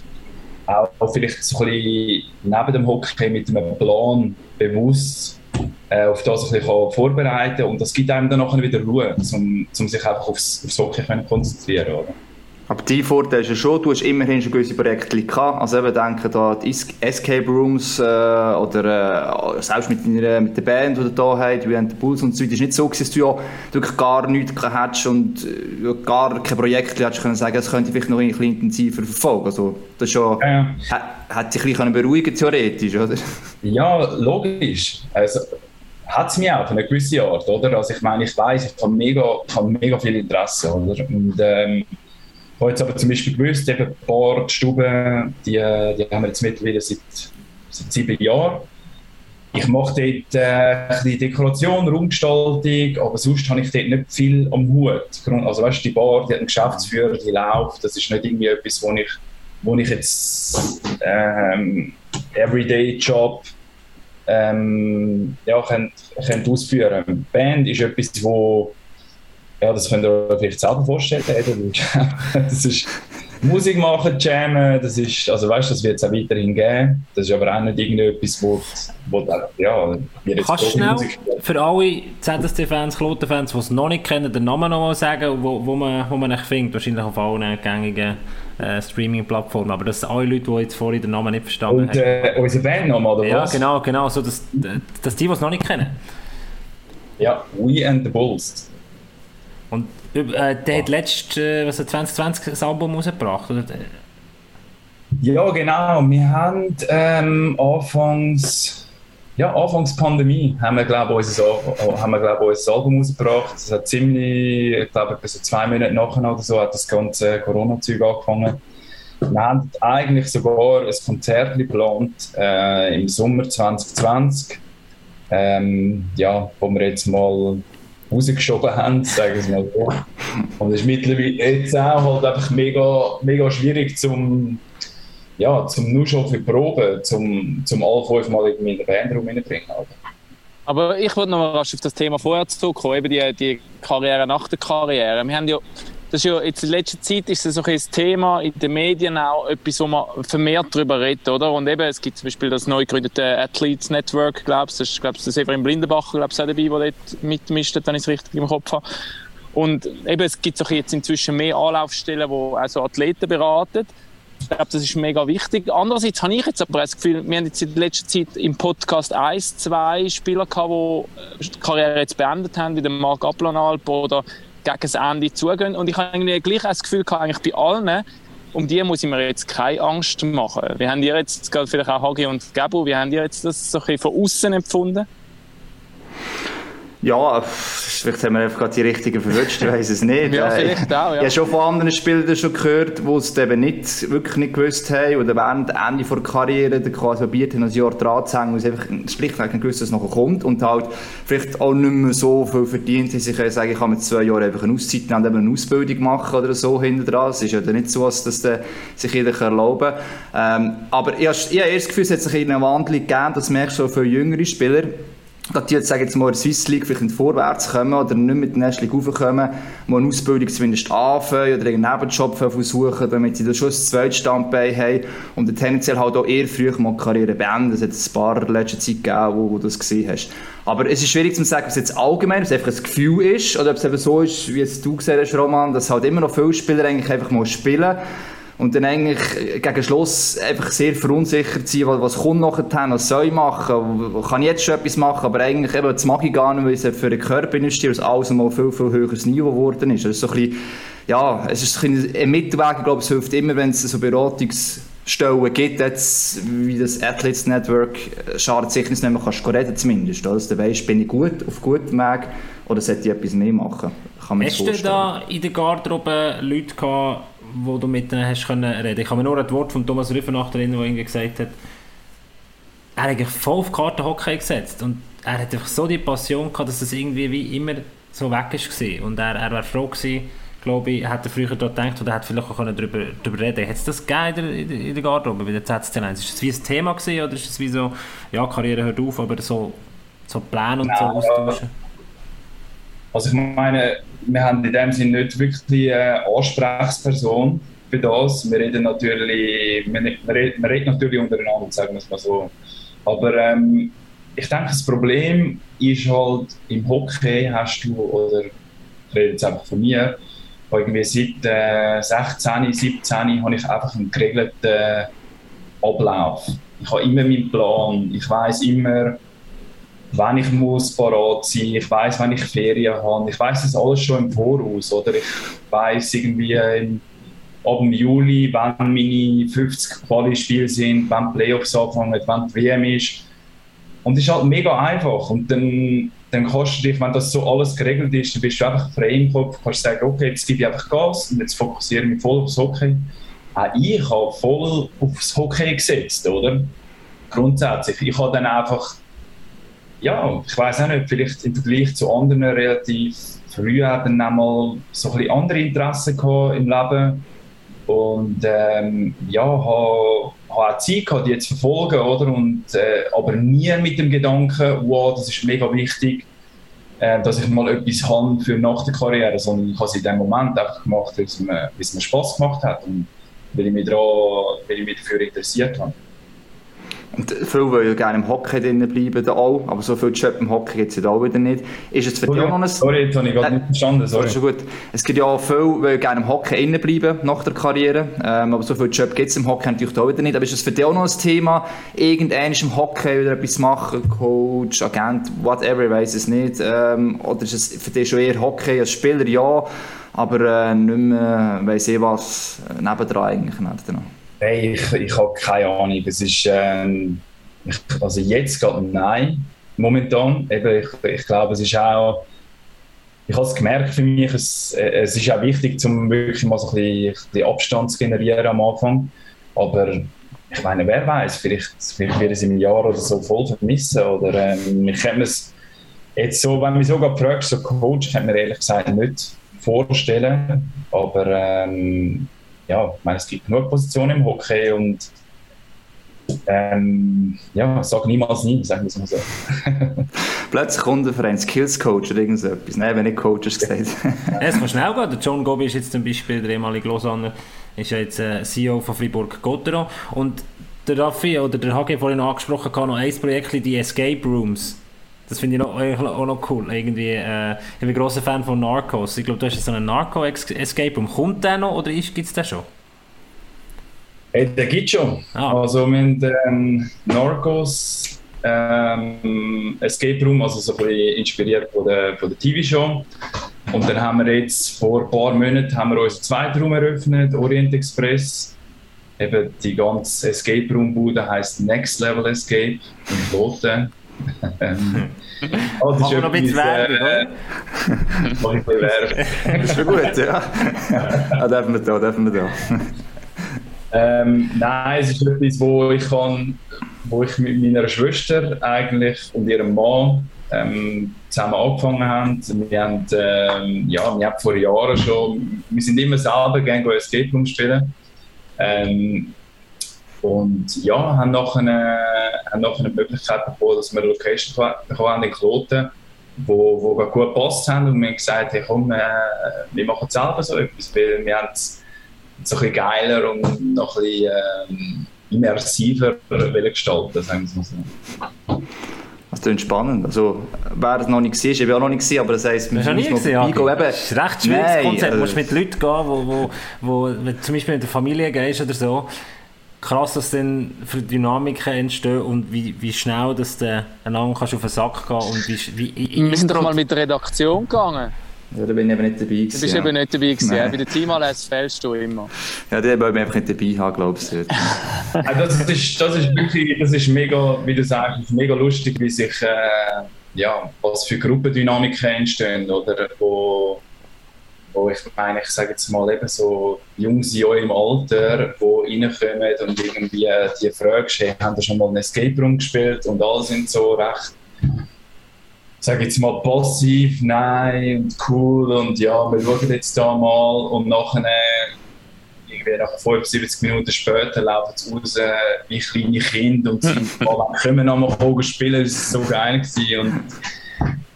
auch vielleicht so ein bisschen neben dem Hockey mit einem Plan bewusst äh, auf das ein bisschen vorbereiten und das gibt einem dann nachher wieder Ruhe, um, sich einfach aufs, aufs Hockey zu konzentrieren. Oder? Aber dein Vorteil ist ja schon, du hast immerhin schon gewisse Projekte gehabt. Also eben denke da die Escape Rooms äh, oder äh, selbst mit, deiner, mit der Band, die du da hast, wie the Bulls und so weiter. Es ist nicht so, dass du ja wirklich gar nichts hättest und äh, gar kein Projekt hättest können sagen, das könnte ich vielleicht noch ein bisschen intensiver verfolgen. Also das ist schon, ja. hat, hat dich ein bisschen beruhigen theoretisch, oder? Ja, logisch. Also, hat es mich auch auf eine gewisse Art, oder? Also ich meine, ich weiß, ich habe mega, ich habe mega viel Interesse, oder? Und ähm, habe jetzt aber zum Beispiel gewusst, eben ein paar Stuben, die, die haben wir jetzt mittlerweile seit, seit sieben Jahren. Ich mache dort äh, bisschen Dekoration, Raumgestaltung, aber sonst habe ich dort nicht viel am Hut. Also weißt du, die Bar, die hat einen Geschäftsführer, die läuft, das ist nicht irgendwie etwas, wo ich, wo ich jetzt ähm, Everyday-Job ähm, ja, könnt, könnt ausführen. Band ist etwas, wo ja, das könnt ihr euch vielleicht selber vorstellen. das ist Musik machen, jammen, das ist, also weißt, das wird es auch weiterhin geben. Das ist aber auch nicht irgendetwas, wo, wo ja, wir jetzt Kannst du schnell für alle ZSC-Fans, Kloten-Fans, die es noch nicht kennen, den Namen noch mal sagen, wo, wo man, wo man findet, wahrscheinlich auf allen gängigen äh, Streaming-Plattformen, aber das sind alle Leute, die jetzt vorhin den Namen nicht verstanden Und, haben. Und äh, unsere Band nochmal, oder ja, was? Ja, genau, genau, so, dass, dass die, die es noch nicht kennen. Ja, We and the Bulls. Und äh, der hat letztes äh, was 2020 ein Album rausgebracht, oder? Ja, genau. Wir haben ähm, anfangs, ja, anfangs Pandemie haben wir, glaube unser, haben wir, glaub, unser Album rausgebracht. Es hat ziemlich, ich glaube, so zwei Monate nachher oder so hat das ganze Corona-Zeug angefangen. Wir haben eigentlich sogar ein Konzert geplant äh, im Sommer 2020, ähm, ja, wo wir jetzt mal rausgeschoben haben, sagen wir es mal so. Und es ist mittlerweile jetzt auch halt einfach mega, mega schwierig zum, ja, zum nur schon für Proben, zum, zum alle fünfmal irgendwie in den Bandraum reinbringen. Aber ich wollte noch mal auf das Thema vorher zurückkommen, eben die, die Karriere nach der Karriere. Wir haben ja das ist ja jetzt in letzter Zeit ist das so ein Thema in den Medien auch etwas, wo man vermehrt darüber redet, oder? Und eben, es gibt zum Beispiel das neu gegründete Athletes Network, glaube ich, das ist, glaube ich, Severin Blindenbacher, glaube ich, auch dabei, der dort mitmischt, wenn ich es richtig im Kopf habe. Und eben, es gibt auch jetzt inzwischen mehr Anlaufstellen, die also Athleten beraten. Ich glaube, das ist mega wichtig. Andererseits habe ich jetzt aber das Gefühl, wir haben jetzt in letzter Zeit im Podcast eins, zwei Spieler gehabt, die die Karriere jetzt beendet haben, wie der Marc Aplanalp oder gegen das Ende zugehen. Und ich habe gleich das Gefühl gehabt, eigentlich bei allen, um die muss ich mir jetzt keine Angst machen. Wie haben ihr jetzt, vielleicht auch Hagi und Gabu, wie haben ihr jetzt das so ein bisschen von außen empfunden? Ja, vielleicht haben wir einfach gerade die richtigen verwünscht, ich weiß es nicht. ja, äh, vielleicht auch, ja. Ich habe schon von anderen Spielern schon gehört, die es eben nicht, wirklich nicht gewusst haben oder während Ende der Karriere quasi probiert haben, ein Jahr dran zu hängen, weil sie einfach schlicht nicht gewusst, dass es noch kommt und halt vielleicht auch nicht mehr so viel verdient haben. Sie können sagen, ich kann mit zwei Jahren einfach eine Auszeit nehmen und eine Ausbildung machen oder so hinter dran. Es ist ja nicht so, dass das sich jeder erlauben kann. Ähm, aber ich habe, ich habe erst das Gefühl, es hat sich eine Wandlung gegeben, das merkst du auch für jüngere Spieler die jetzt, sagen jetzt mal, in der Swiss League vielleicht vorwärts kommen oder nicht mit der National League raufkommen, die eine Ausbildung zumindest anfangen oder einen Nebenjob versuchen, damit sie da schon ein zweites Standbein haben und tendenziell halt auch eher früh mal die Karriere beenden. Es hat ein paar in letzter Zeit gegeben, wo, wo du das gesehen hast. Aber es ist schwierig zu sagen, ob es jetzt allgemein, ob es einfach ein Gefühl ist oder ob es eben so ist, wie es du gesehen hast, Roman, dass halt immer noch viele Spieler eigentlich einfach mal spielen und dann eigentlich gegen Schluss einfach sehr verunsichert sein, was, was kommt nachher, was soll ich machen, kann ich jetzt schon etwas machen, aber eigentlich eben, das mag ich gar nicht, weil es für den Körper investiert, dass alles mal viel, viel höheres Niveau geworden ist. Also so ein bisschen, ja, es ist ein, ein Mittelweg, ich glaube, es hilft immer, wenn es so Beratungsstellen gibt, jetzt, wie das Athletes Network, schadet sicher nicht, wenn man kannst reden zumindest, dass du weißt, bin ich gut, auf gutem Weg, oder sollte ich etwas mehr machen. Kann Hast du da in der Garderobe Leute gehabt, wo du mit ihnen hast können reden. Ich kann mir nur ein Wort von Thomas Rüffenacht erinnern, der irgendwie gesagt hat, er hat eigentlich voll auf Karte Hockey gesetzt und er hat einfach so die Passion gehabt, dass das irgendwie wie immer so weg war. Und er, er wäre froh gewesen, glaube ich, hat er früher dort gedacht oder hat vielleicht auch darüber, darüber reden Hat es das gegeben in der, in der Garderobe bei der ZSC1? Ist das wie ein Thema gewesen, oder ist es wie so, ja, Karriere hört auf, aber so, so Pläne und Nein, so austauschen? Also ich meine, wir haben in dem Sinne nicht wirklich eine Ansprechperson für das. Wir reden natürlich, wir, reden natürlich untereinander, sagen wir es mal so. Aber ähm, ich denke, das Problem ist halt, im Hockey hast du, oder ich rede jetzt einfach von mir, irgendwie seit äh, 16, 17 habe ich einfach einen geregelten Ablauf. Ich habe immer meinen Plan. Ich weiß immer, wann ich muss parat sein. Ich weiß, wann ich Ferien habe. Ich weiß das alles schon im Voraus. Oder ich weiß irgendwie im, ab dem Juli, wann meine 50 Quali-Spiele sind, wann Playoffs anfangen, wann die WM ist. Und es ist halt mega einfach. Und dann, dann kannst du dich, wenn das so alles geregelt ist, dann bist du einfach frei im Kopf, kannst sagen, okay, jetzt gebe ich einfach Gas und jetzt fokussiere ich mich voll aufs Hockey. Auch ich habe voll aufs Hockey gesetzt, oder? Grundsätzlich. Ich habe dann einfach, ja, ich weiß auch nicht, vielleicht im Vergleich zu anderen relativ früh dann einmal so ein bisschen andere Interessen gehabt im Leben. Und ähm, ja, habe habe auch Zeit gehabt, die zu verfolgen, oder? Und, äh, aber nie mit dem Gedanken, wow, das ist mega wichtig, äh, dass ich mal etwas habe für nach der Karriere, sondern ich habe es in dem Moment einfach gemacht, weil es mir, mir Spass gemacht hat und weil ich mich, daran, weil ich mich dafür interessiert habe. Und viele wollen ja gerne im Hockey drinnen bleiben, auch, aber so viel Job im Hockey gibt es auch wieder nicht. Ist es für oh, dich auch noch ein... Sorry, jetzt habe ich gerade äh, nicht verstanden, sorry. Schon gut. Es gibt ja auch viele, die gerne im Hockey drinnen bleiben, nach der Karriere, ähm, aber so viel Job gibt es im Hockey natürlich auch wieder nicht. Aber ist es für dich auch noch ein Thema, irgendwann im Hockey wieder etwas machen, Coach, Agent, whatever, ich weiß es nicht, ähm, oder ist es für dich schon eher Hockey als Spieler, ja, aber äh, nicht mehr, weiss ich was, äh, nebendran eigentlich, nebendran. Hey, ich, ich habe keine Ahnung. Es ist, ähm, ich, also jetzt gerade nein, momentan. Eben, ich, ich glaube, es ist auch, ich habe es gemerkt für mich, es, es ist auch wichtig, um wirklich mal so ein bisschen, Abstand zu generieren am Anfang. Aber ich meine, wer weiß, vielleicht, vielleicht wird es im Jahr oder so voll vermissen. Oder ähm, ich kann mir es jetzt so, wenn du mich sogar fragst, so Coach, kann mir ehrlich gesagt nicht vorstellen. Aber ähm, ja, ich meine, es gibt genug Positionen im Hockey und ähm, ja, sag niemals nie, sagen wir es mal so. Plötzlich kommt ein Verein Skills Coach oder irgendetwas. Nein, wenn nicht Coach hast gesagt. ja, es kann schnell gehen. Der John Gobi ist jetzt zum Beispiel, der ehemalige Lausanne, ist ja jetzt äh, CEO von Fribourg-Gotteron und der Raffi oder der HG vorhin angesprochen, kann noch ein Projekt, die Escape Rooms. Das finde ich noch, auch noch cool. Irgendwie, äh, ich bin ein grosser Fan von Narcos. Ich glaube, du hast so einen Narco-Escape Room. Kommt der noch oder gibt es den schon? Hey, der gibt schon. Ah. Also haben ähm, Narcos ähm, Escape Room, also so ein bisschen inspiriert von der, von der TV-Show. Und dann haben wir jetzt vor ein paar Monaten haben wir unseren zweiten Raum eröffnet, Orient Express. Eben die ganze Escape Room Bude heißt Next Level Escape in Kloten ähm, oh, das Machen wir noch ein bisschen Werbung, äh, Mach ein bisschen Werbung. das ist schon gut, ja. ah, dürfen wir da, dürfen wir da. Ähm, nein, es ist etwas, wo ich, kann, wo ich mit meiner Schwester eigentlich und ihrem Mann ähm, zusammen angefangen haben. Wir haben, ähm, ja, wir haben vor Jahren schon, wir sind immer selber gerne Room spielen. Ähm, und ja, haben nachher, eine, haben nachher eine Möglichkeit bekommen, dass wir eine Location haben in Kloten, wo, wo gut gepasst haben und wir haben gesagt, hey, komm, äh, wir machen selber so etwas, weil wir haben es so ein bisschen geiler und noch ein bisschen ähm, immersiver gestalten, sagen wir es mal so. Das klingt spannend. Also, wer das noch nicht gesehen ist, ich habe auch noch nicht gesehen, aber das heisst, man muss noch vorbeigehen. Das ist recht schwieriges Konzept. Du musst mit Leuten gehen, wo, wo, wo, wenn du zum Beispiel mit der Familie gehst oder so, krass, dass dann für Dynamiken entstehen und wie, wie schnell dass du einander kannst auf den Sack gehen und wie, wie Wir sind doch mal mit der Redaktion gegangen. Ja, da bin ich eben nicht dabei gewesen. Du bist ja. eben nicht dabei gewesen. Ja. Bei der Teamales fällst du immer. Ja, die wollen wir einfach nicht dabei haben, glaubst du. das, ist, das ist wirklich, das ist mega, wie du sagst, mega lustig, wie sich, äh, ja, was für Gruppendynamiken entstehen, oder, wo, wo ich meine, ich sage jetzt mal eben so Jungs in eurem Alter, die reinkommen und irgendwie die Frage stellen, haben da schon mal einen Escape Room gespielt und alle sind so recht sage jetzt mal passiv, nein und cool und ja, wir schauen jetzt da mal und nachher irgendwie nach 75 Minuten später laufen sie raus wie kleine Kinder und sie können nochmal spielen, das war so geil gewesen und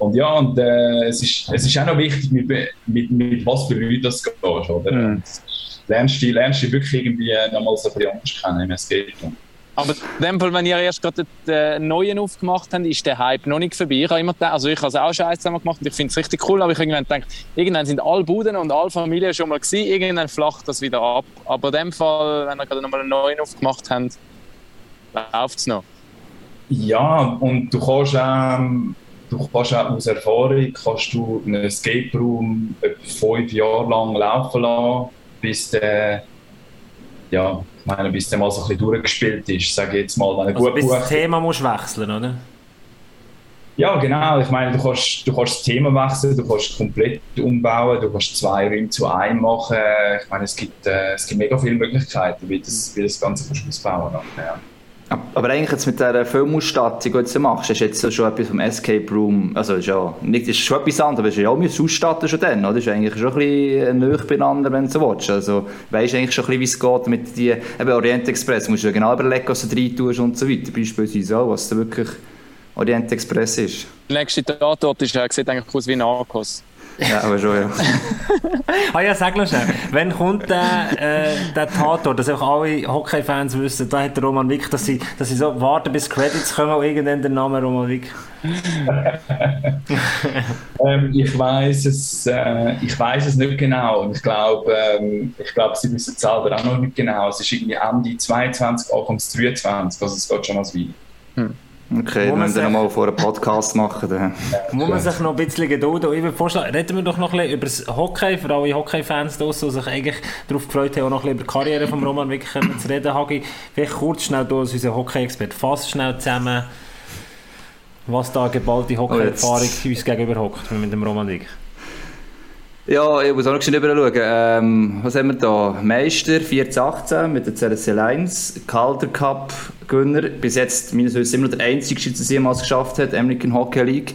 und ja, und äh, es, ist, es ist auch noch wichtig, mit, mit, mit was für Leuten das geht, oder? Mhm. Lernst du, lernst du wirklich irgendwie nochmal so ein bisschen anders kennen im Room. Aber in dem Fall, wenn ihr erst gerade den neuen aufgemacht habt, ist der Hype noch nicht vorbei. Ich habe immer gedacht, also ich habe es auch schon eins zusammen gemacht und ich finde es richtig cool, aber ich irgendwann gedacht, irgendwann sind alle Buden und alle Familien schon mal gewesen, irgendwann flacht das wieder ab. Aber in dem Fall, wenn ihr gerade nochmal einen neuen aufgemacht habt, läuft es noch. Ja, und du kannst, ähm, du kannst auch aus Erfahrung kannst du einen Escape Room fünf Jahre lang laufen lassen, bis der ja, ich meine, bis der mal so ein bisschen durchgespielt ist, sage ich jetzt mal. Wenn also gut bis das Thema musst wechseln, oder? Ja, genau. Ich meine, du kannst, du kannst das Thema wechseln, du kannst komplett umbauen, du kannst zwei Räume zu einem machen. Ich meine, es gibt, äh, es gibt mega viele Möglichkeiten, wie das, wie das Ganze kannst ausbauen kannst. Ja. Aber eigentlich jetzt mit dieser Filmausstattung, die du machst, ist jetzt schon etwas vom Escape Room, also ist ja nicht, ist schon etwas anderes, aber ist ja auch mit Ausstatten schon dann, oder? Ist eigentlich schon ein bisschen näher beieinander, wenn du so willst. Also weisst eigentlich schon ein bisschen, wie es geht mit die, eben Orient Express, musst du ja genau überlegen, was du rein tust und so weiter, beispielsweise auch, was da wirklich Orient Express ist. Der nächste Tatort ist, sieht eigentlich aus wie ein Arkos. Ja, aber schon, ja. ah ja, sag mal schnell. Wann kommt der, äh, der Tatort, dass auch alle Hockey-Fans wissen, da hat der Roman Wick, dass sie, dass sie so warten, bis Credits kommen und irgendwann der Name Roman Wick. ähm, ich weiß es, äh, ich weiß es nicht genau und ich glaube, ähm, ich glaube, sie wissen es selber auch noch nicht genau. Es ist irgendwie Ende 22, Anfang 23, also es geht schon als Weile. Hm. Okay, wenn wir dann nochmal vor einem Podcast machen. Dann. Muss man sich noch ein bisschen gedulden. Ich würde vorschlagen, reden wir doch noch ein bisschen über das Hockey, für alle Hockey-Fans draussen, die sich eigentlich darauf gefreut haben, auch noch ein bisschen über die Karriere von Roman wirklich zu reden. Hagi, vielleicht kurz schnell du als unser Hockey-Experte, fass schnell zusammen, was da geballte Hockey-Erfahrung oh, uns gegenüber hockt mit dem Roman Wick. Ja, ich muss auch noch schnell schauen. Ähm, was haben wir da? Meister 1418 mit der CLC Lions, Calder Cup Gewinner. Bis jetzt meines Wissens immer noch der einzige, der es jemals geschafft hat, American Hockey League.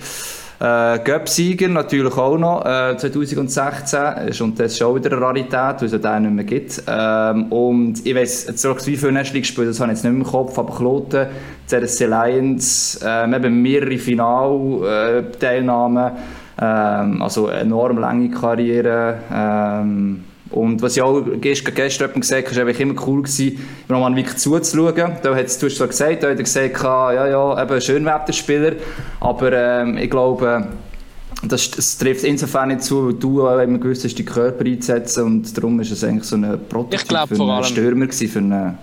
Äh, Göpp-Sieger natürlich auch noch, äh, 2016. Ist und das ist auch wieder eine Rarität, weil es den nicht mehr gibt. Ähm, und ich weiss, jetzt wie viele National gespielt, das habe ich jetzt nicht mehr im Kopf, aber Kloten, CSC Lions, äh, eben mehrere Finalteilnahmen. Äh, ähm, also eine enorm lange Karriere. Ähm, und was ich auch gestern, gestern gesagt habe, war immer cool gewesen, Roman wirklich zuzuschauen. Da hat du hast zwar gesagt, da hat er gesagt, ja, ja, eben Schönwetterspieler, aber ähm, ich glaube, das, das, trifft insofern nicht zu, weil du immer gewusst hast, die Körper einzusetzen und darum ist es eigentlich so ein Prototyp für einen Stürmer gewesen, für einen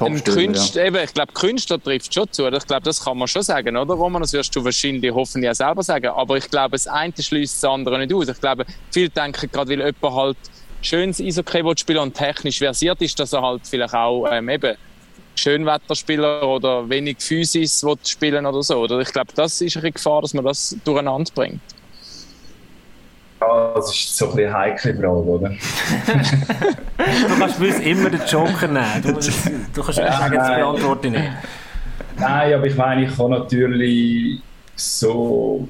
ein Künstler, ja. eben, ich glaube, Künstler trifft schon zu. Ich glaube, das kann man schon sagen, oder Roman? Das wirst du wahrscheinlich hoffentlich auch selber sagen. Aber ich glaube, das eine schließt das andere nicht aus. Ich glaube, viele denken gerade, weil jemand halt schönes Eishockey spielen und technisch versiert ist, dass er halt vielleicht auch ähm, eben Schönwetterspieler oder wenig Physis spielen oder so. Oder ich glaube, das ist eine Gefahr, dass man das durcheinander bringt. Ja, das ist so ein bisschen eine heikle Frage, oder? du kannst bei uns immer den Joker nehmen. Du, du kannst ja, sagen, das beantworte ich nicht. Nein, aber ich meine, ich kann natürlich so,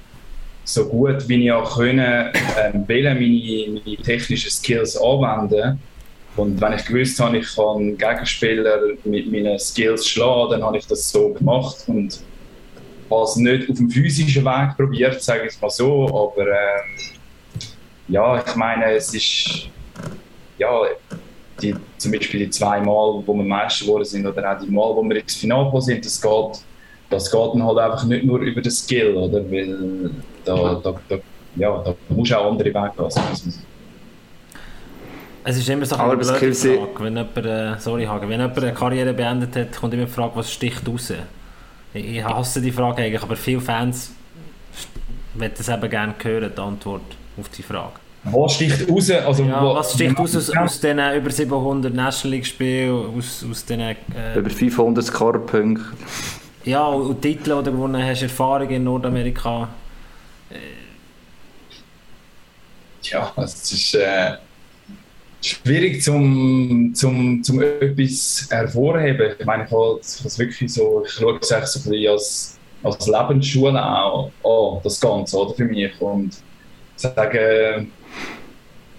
so gut wie ich auch können, ähm, meine, meine technischen Skills anwenden. Und wenn ich gewusst habe, ich kann Gegenspieler mit meinen Skills schlagen, dann habe ich das so gemacht. Und habe es nicht auf dem physischen Weg probiert, sage ich es mal so, aber ähm, ja, ich meine, es ist ja, die, zum Beispiel die zwei Mal, wo wir Meister geworden sind, oder auch die Mal, wo wir ins Finale sind, das geht, das geht dann halt einfach nicht nur über den Skill, oder? Weil da, da, da, ja, da musst du auch andere Wege gehen. Es ist immer so eine blöde Frage, wenn jemand, äh, sorry Hagen, wenn jemand eine Karriere beendet hat, kommt immer die Frage, was sticht raus? Ich hasse die Frage eigentlich, aber viele Fans wollen das eben gerne hören, die Antwort auf die Frage. Was sticht raus? Also, ja, was sticht raus aus, aus den über 700 National League Spielen, aus, aus den... Äh, über 500 Score-Punkte. Ja, und Titel, die du gewonnen hast, Erfahrungen in Nordamerika. Äh, ja, es ist äh, schwierig zum, zum, zum etwas hervorheben. Ich meine, ich habe es wirklich so, ich schaue es so ein bisschen als, als Lebensschule auch an, das Ganze, oder, für mich. Und sage,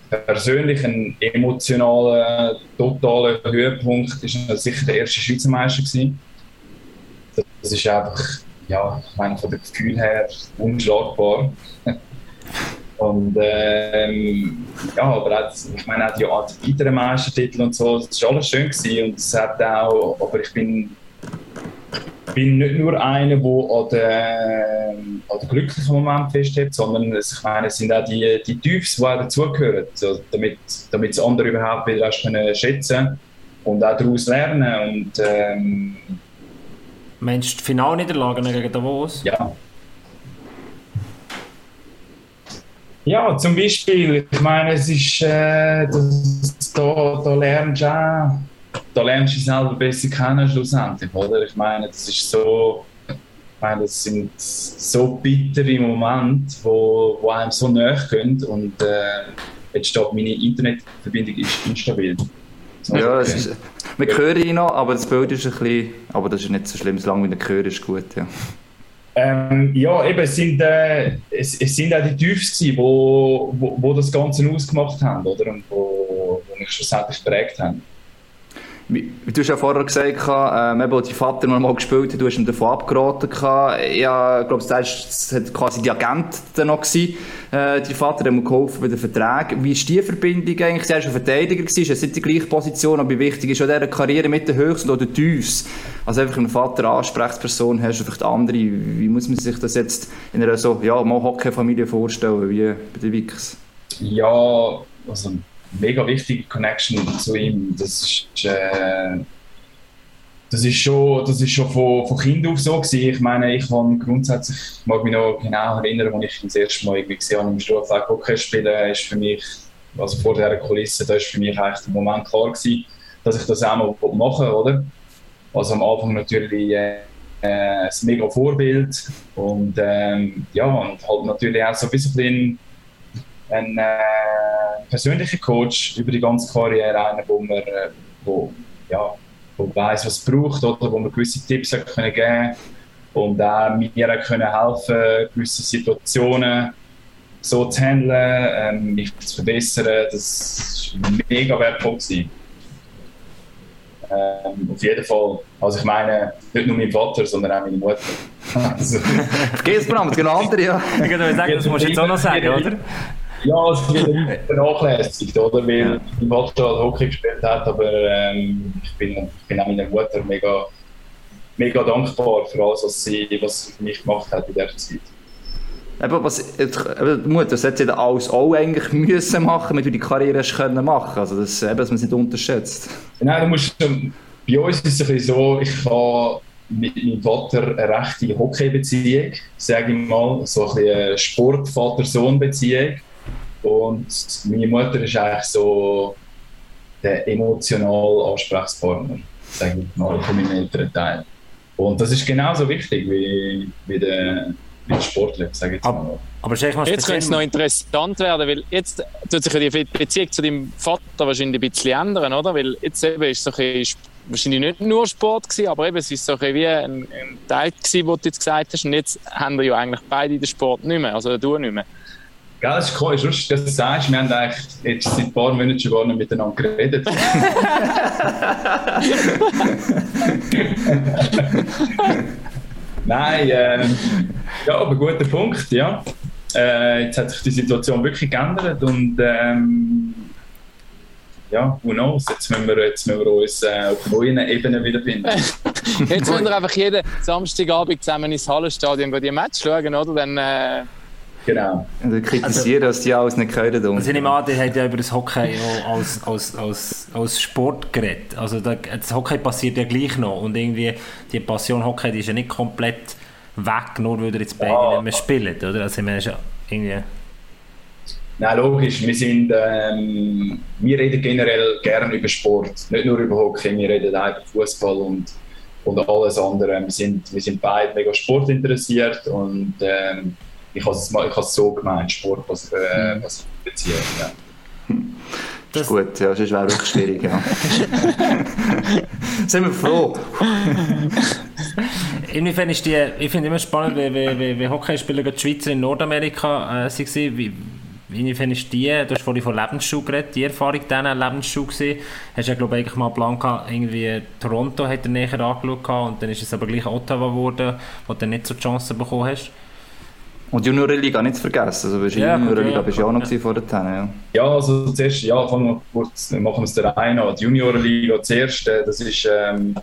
persönlich ein emotionaler, totaler Höhepunkt war sicher der erste Schweizer Meister. Gewesen. Das ist einfach, ja, ich meine, von dem Gefühl her unschlagbar. Und ähm, ja, aber auch, ich meine auch die, die weiteren Meistertitel und so, das war alles schön gewesen und es hat auch, aber ich bin, bin nicht nur einer, der an den, an den glücklichen Moment festhält, sondern ich meine, es sind auch die, die Tiefs, die auch dazugehören, also damit, damit das andere überhaupt wieder erst können schätzen und auch daraus lernen und ähm, Meinst du die Finalniederlagen gegen Davos? Ja. Ja, zum Beispiel, ich meine, es ist, äh, das, da, da lernst du auch, da lernst du dich selber besser kennen schlussendlich, oder? Ich meine, das ist so, ich meine, das sind so bittere Momente, wo, wo einem so nahe gehen und äh, jetzt steht meine Internetverbindung ist instabil. Ja, es ist, wir hören ihn noch, aber das Bild ist ein bisschen, aber das ist nicht so schlimm, solange wir ihn hören, ist gut, ja. Ähm, ja, eben, es sind, äh, es, es, sind auch die Tiefs die wo, wo, wo, das Ganze ausgemacht haben, oder? Und wo, wo mich schlussendlich geprägt haben. Wie, du hast ja vorher gesagt, ähm, eben, als dein Vater mal gespielt hat, du hast ihm davon abgeraten. Ja, ich glaube, das war quasi die Agent noch. Gewesen. Äh, dein Vater hat mir geholfen bei den Verträgen. Wie ist die Verbindung eigentlich? Er war Verteidiger, gewesen, ist nicht die gleiche Position, aber wichtig ist auch dieser Karriere mit den Höchsten oder Tiefs. Also einfach, du Vater Ansprechperson hast, vielleicht andere. Wie muss man sich das jetzt in einer so, ja, mal Hockey-Familie vorstellen, wie bei den Wix? Ja, also mega wichtige Connection zu ihm. Das ist, äh, das ist schon, das ist schon von, von Kind auf so gewesen. Ich meine, ich kann grundsätzlich, ich mag mich noch genau erinnern, als ich das erste Mal irgendwie gesehen habe, im Sturmfeld Hockey spielen, ist für mich, also vor dieser Kulisse, da ist für mich eigentlich der Moment klar gewesen, dass ich das auch mal machen oder? Also am Anfang natürlich äh, ein mega Vorbild und ähm, ja, und halt natürlich auch so ein bisschen ein äh, persönlicher Coach über die ganze Karriere, einer, wo man äh, wo, ja, wo weiß, was es braucht, oder wo man gewisse Tipps können geben und auch mir können helfen, gewisse Situationen so zu handeln, ähm, mich zu verbessern. Das war mega wertvoll. Gewesen. Ähm, auf jeden Fall. Also ich meine, nicht nur mein Vater, sondern auch meine Mutter. also. Vergiss es, genau andere, ja. Ich würde sagen, das musst du jetzt auch noch sagen, oder? Ja, es wird vernachlässigt, oder? Weil mein Vater halt Hockey gespielt hat, aber ähm, ich, bin, ich bin auch meiner Mutter mega, mega dankbar für alles, was sie, was sie für mich gemacht hat in dieser Zeit. Eben, was, die Mutter, das hätte sie alles auch eigentlich müssen machen, damit du die Karriere hast können machen. Also das, eben, dass man es nicht unterschätzt. Nein, du musst, bei uns ist es ein bisschen so, ich habe mit meinem Vater eine rechte Hockey-Beziehung, sage ich mal, so ein bisschen Sport-Vater-Sohn-Beziehung. Und meine Mutter ist eigentlich so der emotionale Ansprechpartner, sage ich mal, von meinem älteren Teil. Und das ist genauso wichtig wie, wie der, der Sportler, sage ich jetzt mal. Aber jetzt könnte es noch interessant werden, weil jetzt tut sich die Beziehung zu deinem Vater wahrscheinlich ein bisschen ändern, oder? Weil jetzt eben ist es so ein wahrscheinlich nicht nur Sport gewesen, aber eben es ist so ein wie ein, ein Teil gewesen, was du jetzt gesagt hast. Und jetzt haben wir ja eigentlich beide den Sport nicht mehr, also du nicht mehr. Gell, das ist cool, ist lustig, dass du sagst, wir haben eigentlich jetzt seit ein paar Monaten schon gar nicht miteinander geredet. Nein, äh, ja, aber guter Punkt, ja. Äh, jetzt hat sich die Situation wirklich geändert und ähm, ja, who knows, jetzt müssen wir, jetzt müssen wir uns äh, auf neuen Ebenen wiederfinden. jetzt müssen wir einfach jeden Samstagabend zusammen ins Hallenstadion die Match schauen, oder? Dann, äh, Genau. Und kritisieren, also, dass die alles nicht können. Also ich nehme an, der hat ja über das Hockey als, als, als, als Sport geredet. Also das Hockey passiert ja gleich noch und irgendwie die Passion Hockey die ist ja nicht komplett weg, nur weil er jetzt beide ja. nicht mehr spielt, oder? Also ich ja irgendwie... Nein, logisch. Wir, sind, ähm, wir reden generell gerne über Sport, nicht nur über Hockey. Wir reden auch über Fußball und, und alles andere. Wir sind, wir sind beide mega sportinteressiert und ähm, ich habe es, ich so gemeint, Sport, was, äh, mhm. was Beziehung, ja. Das ist gut, ja, das wäre wirklich schwierig, ja. Sind wir froh. Inwiefern ist die, ich finde immer spannend, wie, wie, wie, wie Hockeyspieler die Schweizer in Nordamerika äh, waren. Wie, inwiefern ist die, du hast vorhin von Lebensschuh geredet, die Erfahrung diesen Lebensschuh gesehen? Hast du ja, glaube ich, mal gehabt, irgendwie Toronto hat er näher angeschaut und dann ist es aber gleich Ottawa geworden, wo du nicht so die Chance bekommen hast. Und die Juniorenliga nicht zu vergessen, also bist ja, Juniorenliga bist du ja auch noch ja. vor der ja. Ja, also zuerst, ja, fangen wir kurz, machen wir es der eine an. Die Juniorenliga zuerst, äh, das ist, ähm,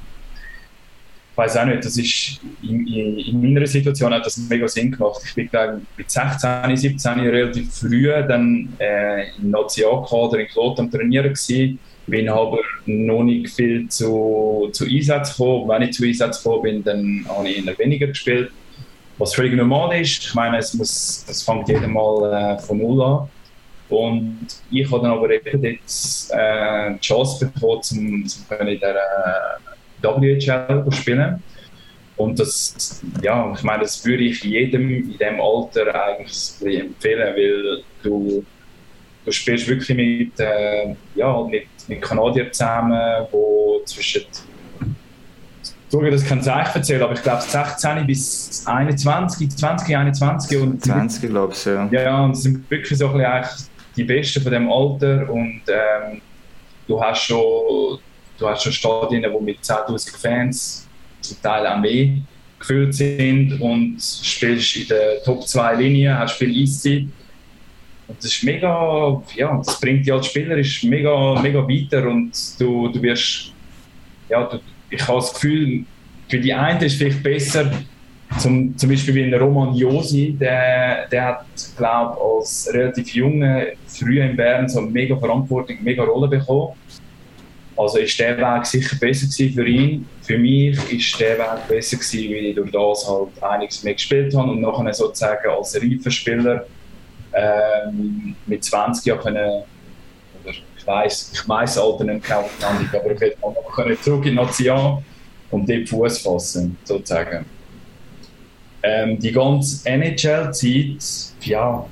ich weiß auch nicht, das ist, in, in, in, meiner Situation hat das mega Sinn gemacht. Ich bin, glaube mit 16, 17 relativ früh dann äh, im Nationalkader in Klot am Trainieren gewesen, bin aber noch nicht viel zu, zu Einsatz gekommen. Wenn ich zu Einsatz gekommen bin, dann habe ich eher weniger gespielt was völlig normal ist. Ich meine, es, muss, es fängt jedes Mal äh, von Null an. Und ich habe dann aber eben jetzt äh, die Chance bekommen, um, um in der äh, WHL zu spielen. Und das, ja, ich meine, das würde ich jedem in diesem Alter eigentlich empfehlen, weil du, du spielst wirklich mit, äh, ja, mit, mit Kanadiern zusammen, wo zwischen Sorry, das kann ich erzählen, aber ich glaube 16 bis 21, 20, 21 und 20 glaube ich, ja. Ja, und es sind wirklich so ein bisschen die Besten von dem Alter und ähm, du hast schon du hast schon Stadien, die mit 10'000 Fans zum Teil auch mehr gefüllt sind und spielst in der Top 2 Linie, hast viel Eiszeit und das ist mega, ja, das bringt dich als Spieler ist mega, mega weiter und du, du wirst, ja, du, ich habe das Gefühl, für die einen ist es vielleicht besser, zum, zum Beispiel wie ein Roman Josi, der, der hat, glaube ich, als relativ junge, früh in Bern so eine mega Verantwortung, mega Rolle bekommen. Also ist der Weg sicher besser für ihn. Für mich ist der Weg besser gewesen, weil ich durch das halt einiges mehr gespielt habe und nachher sozusagen als reifer Spieler ähm, mit 20 Jahren können, ich weiß, ich weiß Alter nicht genau, aber ich hätte noch zurück in Nation und dort Fuß fassen, sozusagen. Ähm, die ganze NHL-Zeit, ja,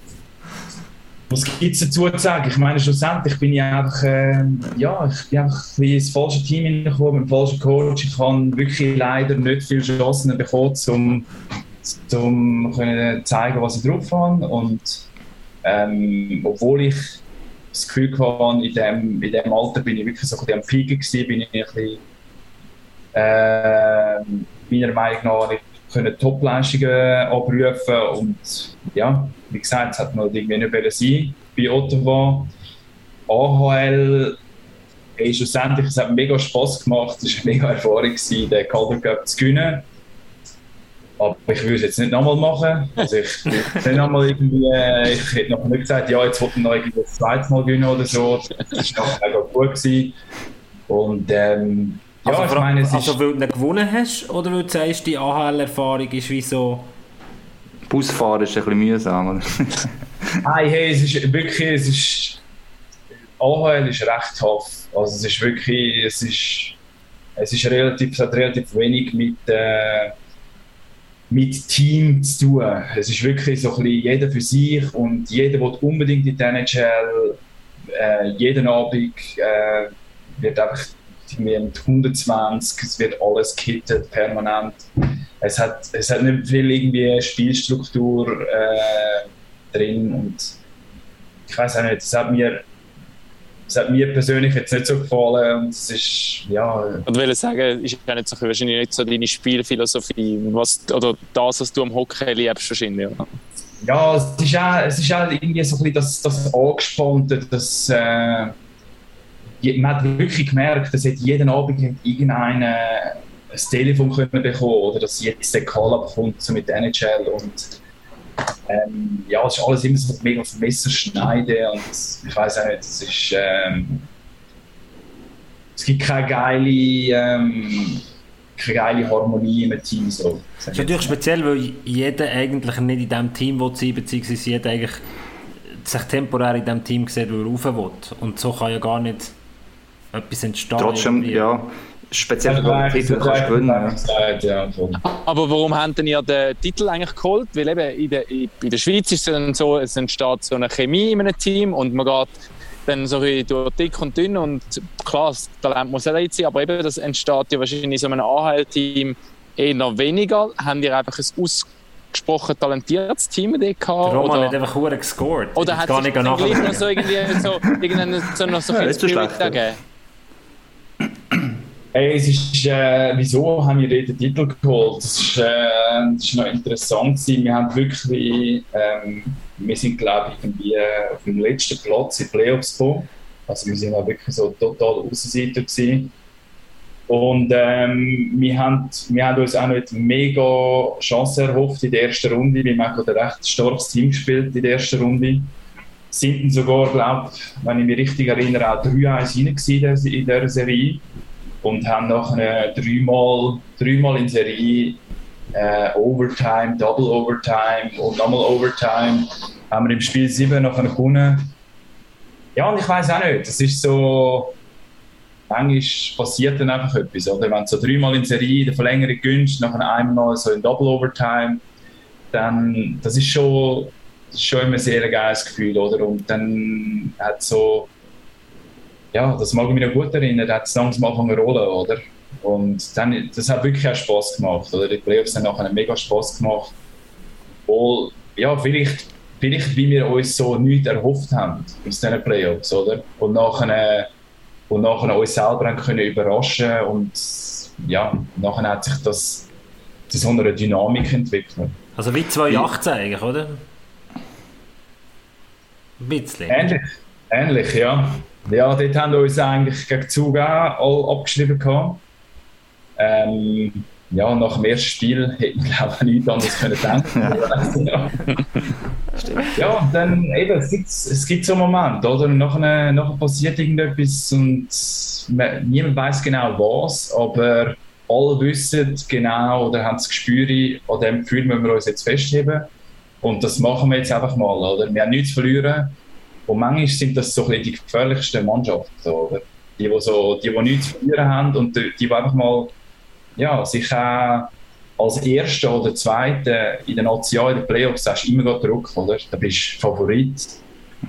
was gibt es dazu zu sagen? Ich meine, schlussendlich bin ich einfach, äh, ja, ich bin einfach wie ins falsche Team hineingekommen, mit dem falschen Coach. Ich habe wirklich leider nicht viele Chancen bekommen, um um zu zeigen, was ich drauf habe. Und ähm, obwohl ich das Gefühl hatte, in dem, in dem Alter bin ich wirklich so ein bisschen am Fliegen gewesen, bin ich ein bisschen äh, meiner Meinung nach nicht können Top-Leistungen abrufen und ja, wie gesagt, es hat noch irgendwie nicht sein bei Ottawa. AHL hey, schlussendlich, es hat mega Spass gemacht, es war eine mega Erfahrung, gewesen, den Calder Cup zu gewinnen. Aber ich würde es jetzt nicht nochmal machen. Also ich, ich, nicht nochmal irgendwie, äh, ich hätte noch nicht gesagt, ja, jetzt wollte ich noch irgendwie das zweite Mal gewinnen oder so. Das war noch mega gut. Gewesen. Und ähm, ja, also, ich meine, es also weil du nicht gewonnen hast oder weil du sagst, die AHL-Erfahrung ist wie so... Busfahren ist ein bisschen mühsam, Nein, hey, es ist wirklich, es ist... AHL ist recht tough. Also es ist wirklich, es ist... Es, ist relativ, es hat relativ wenig mit... Äh, mit Team zu tun. Es ist wirklich so ein bisschen jeder für sich und jeder will unbedingt in die NHL. Äh, jeden Abend äh, wird einfach haben 120, es wird alles kittet permanent. Es hat, es hat nicht viel irgendwie Spielstruktur äh, drin und ich weiß auch nicht, es hat mir es hat mir persönlich jetzt nicht so gefallen und es ist, ja... Und will sagen, ist ja nicht so, wahrscheinlich nicht so deine Spielphilosophie, was, oder das, was du am Hockey liebst wahrscheinlich, ja? Ja, es ist auch, es ist auch irgendwie so ein bisschen das, das Angespannte, das... Äh, man hat wirklich gemerkt, dass jeden Abend irgendein ein Telefon können bekommen oder dass jetzt der Call abkommt so mit der NHL und ähm, ja, es ist alles immer so mega auf Messerschneiden und ich weiß auch nicht, es ist ähm, es gibt keine geile ähm, keine geile Harmonie im Team. So, das ist natürlich speziell, weil jeder eigentlich nicht in diesem Team will sein, beziehungsweise jeder eigentlich sich temporär in diesem Team sieht, wo er rauf will. Und so kann ja gar nicht etwas entstehen. Trotzdem, ja, speziell für den Titel kannst gewinnen. Ja. Aber warum habt ihr den Titel eigentlich geholt? Weil eben in der, in der Schweiz ist es dann so, es entsteht so eine Chemie in einem Team und man geht dann so durch dick und dünn und klar, das Talent muss auch sein, aber eben das entsteht ja wahrscheinlich in so einem AHL-Team eher weniger. Haben ihr einfach ein ausgesprochen talentiertes Team dort gehabt? Der Roman oder? hat einfach Huren gescored. Oder hat es dann gleich noch so irgendwie so, irgendeinen, so, noch so viel Spirit gegeben? Hey, es ist, äh, wieso haben wir den Titel geholt? Das ist, äh, das ist noch interessant gewesen. Wir haben wirklich, ähm, wir sind glaube ich irgendwie äh, auf dem letzten Platz in Playoffs gekommen. Also wir sind auch wirklich so total Außenseiter gewesen. Und ähm, wir, haben, wir haben uns auch nicht mega Chance erhofft in der ersten Runde. Wir haben ein recht starkes Team gespielt in der ersten Runde. Sind sogar, glaube wenn ich mich richtig erinnere, auch 3-1 rein in dieser Serie und haben nachher dreimal, dreimal in Serie äh, Overtime, Double Overtime und nochmal Overtime haben wir im Spiel 7 nachher gewonnen. Ja, und ich weiß auch nicht, das ist so, manchmal passiert dann einfach etwas, oder? Wenn du so dreimal in Serie in der Verlängerung gönnst, nachher einmal so in Double Overtime, dann, das ist schon, das ist schon immer ein sehr geiles Gefühl, oder? Und dann hat so, ja, das mag ich mich noch gut erinnern, da hat es langsam angefangen zu rollen, oder? Und dann, das hat wirklich auch Spass gemacht, oder? Die Playoffs haben nachher mega Spass gemacht. Obwohl, ja, vielleicht, vielleicht, wie wir uns so nichts erhofft haben aus diesen Playoffs, oder? Und nachher, und nachher uns selber können überraschen und ja, nachher hat sich das zu so einer Dynamik entwickelt. Also wie 2018 eigentlich, oder? Ein bisschen. Ähnlich, ähnlich ja. Ja, dort haben wir uns eigentlich gegen Zug auch abgeschrieben. Gehabt. Ähm, ja, nach dem ersten Spiel hätten wir, glaube ich, nichts anderes können denken. ja. ja, und dann eben, es gibt, es gibt so einen Moment, oder? nachher, nachher passiert irgendetwas und man, niemand weiß genau was, aber alle wissen genau oder haben das Gespür, an dem Gefühl müssen wir uns jetzt festheben. Und das machen wir jetzt einfach mal, oder? Wir haben nichts zu verlieren. Und manchmal sind das so die gefährlichsten Mannschaften, oder? Die, die, so, die, die nichts zu verlieren haben und die, die einfach mal ja, sich auch als Erster oder Zweiter in den Nationen, in den Playoffs, hast du immer Druck, oder? Da bist du Favorit.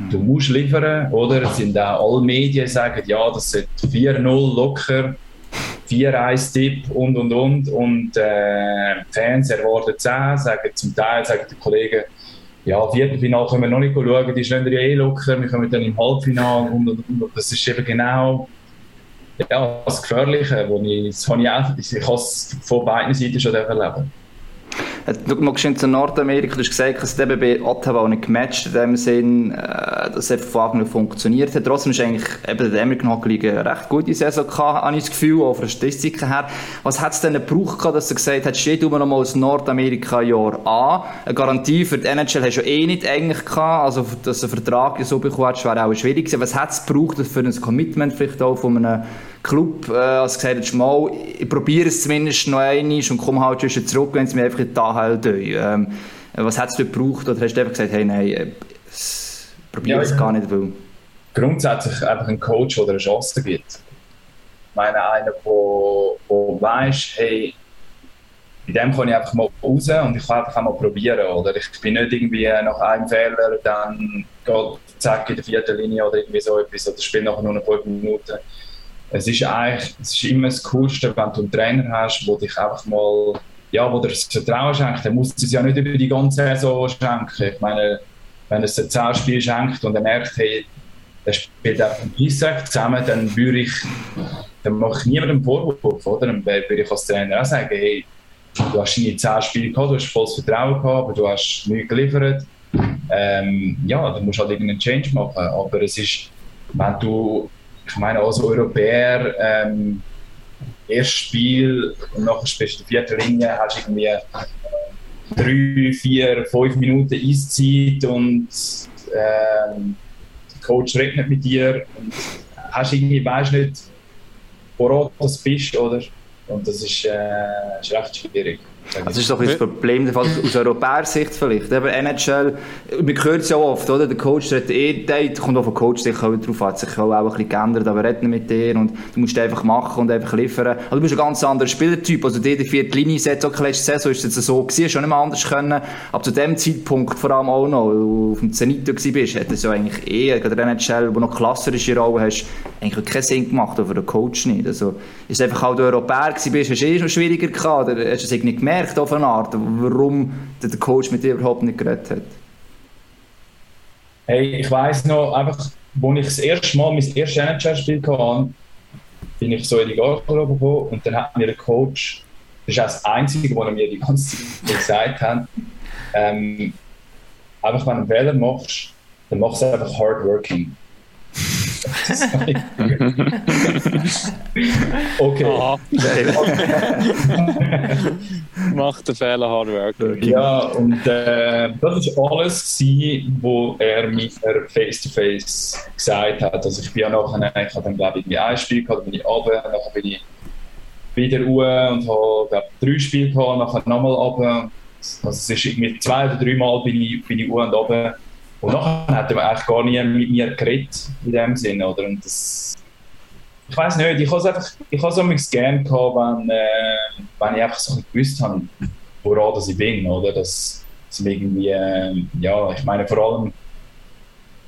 Du musst liefern, oder? Es sind auch alle Medien sagen, ja, das sind 4-0 locker, 4-1-Tipp und und und. Und äh, Fans erwarten 10, sagen zum Teil, sagen die Kollegen, ja, Viertelfinale können wir noch nicht schauen, die stehen ja eh locker, wir kommen dann im Halbfinale und, und, und, das ist eben genau ja, das Gefährliche, wo ich, das habe ich auch, ich kann es von beiden Seiten schon erleben. Du magst zu Nordamerika, du hast gesagt, dass es eben bei Ottawa nicht gematcht in dem Sinn, äh, dass es von Anfang an funktioniert hat. Trotzdem ist eigentlich eben der American Hockey League eine recht gute Saison gehabt, habe ich das Gefühl, auch von der Statistik her. Was hat es denn gebraucht dass du gesagt hast, steht immer noch mal das Nordamerika-Jahr an? Eine Garantie für die NHL hast du eh nicht eigentlich gehabt, also dass einen Vertrag so bekommen hast, wäre auch schwierig gewesen. Was hat es gebraucht für ein Commitment vielleicht auch von einem Club, äh, als gesagt hast, mal, ich probiere es zumindest noch einmal und komme halt schon zurück, wenn es mir einfach in die AHL ähm, Was es dort gebraucht oder hast du einfach gesagt, hey, nein, äh, probiere es ja, gar nicht, weil... Grundsätzlich einfach ein Coach, der eine Chance gibt. Ich meine, einer, der, weiss, hey, bei dem kann ich einfach mal raus und ich kann einfach mal probieren. Oder? Ich bin nicht irgendwie nach einem Fehler, dann geht zack in der vierten Linie oder irgendwie so etwas oder spiele nachher nur noch fünf Minuten es ist eigentlich es ist immer das Coolste, wenn du einen Trainer hast, der dich einfach mal, ja, wo dir das Vertrauen schenkt. Der muss es ja nicht über die ganze Saison schenken. Ich meine, wenn es ein Zellspiel schenkt und er merkt, hey, der spielt einfach ein Isaac zusammen, dann würde ich, dann mache ich niemandem Vorwurf, oder? Dann würde ich als Trainer auch sagen, hey, du hast deine 10 Spiele gehabt, du hast volles Vertrauen gehabt, aber du hast nichts geliefert. Ähm, ja, dann musst du halt irgendeinen Change machen. Aber es ist, wenn du ich meine, als Europäer, ähm, erstes Spiel und nachher spielst du vierte Linie, hast irgendwie drei, vier, fünf Minuten Eiszeit und ähm, der Coach redet mit dir und hast irgendwie, weißt nicht, woran du bist, oder? Und das ist, äh, ist recht schwierig. Das ist doch ein Problem, aus europäischer Sicht vielleicht. Eben NHL, man hört es ja oft, oder? Der Coach der hat eh, der kommt auf den Coach sicher auch drauf, hat sich auch ein bisschen geändert, aber redet mit dir und du musst einfach machen und einfach liefern. Also du bist ein ganz anderer Spielertyp, also die, die vierte Linie setzt, auch letzte Saison ist es so gewesen, schon nicht mehr anders können, aber zu dem Zeitpunkt vor allem auch noch, wo du auf dem Zenit bist, hat es ja eigentlich eh, gerade der NHL, wo noch klassische Rolle hast, eigentlich keinen Sinn gemacht, aber der Coach nicht. Also ist einfach auch der Europäer gewesen, bist, hast du eh schon schwieriger gehabt, oder hast du es nicht gemerkt? Gemerkt auf eine Art, warum der Coach mit dir überhaupt nicht geredet hat? Hey, ich weiss noch, einfach, als ich das erste Mal mein erstes NHL-Spiel hatte, bin ich so in die Garderobe gekommen und dann hat mir der Coach, das ist auch das Einzige, was er mir die ganze Zeit gesagt hat, ähm, einfach wenn du einen Fehler machst, dann machst du einfach hardworking. Okay. Macht den Fehler hard work. Ja, und äh, das war alles, was er mir face-to-face gesagt hat. Also ich bin ja nachher, ich habe dann glaube ich ein Spiel gehabt, dann bin ich runter, dann bin ich wieder ruhe und habe glaube drei Spiele gehabt, nachher nochmal runter. Also es ist irgendwie zwei oder drei Mal bin ich, bin ich und runter. Und nachher hat er eigentlich gar nie mit mir geredet, in dem Sinne, oder? Und das, ich weiß nicht, ich habe es einfach, ich habe es gerne gehabt, wenn, äh, wenn ich einfach so gewusst habe, woran ich bin, oder? Dass, dass irgendwie, äh, ja, ich meine vor allem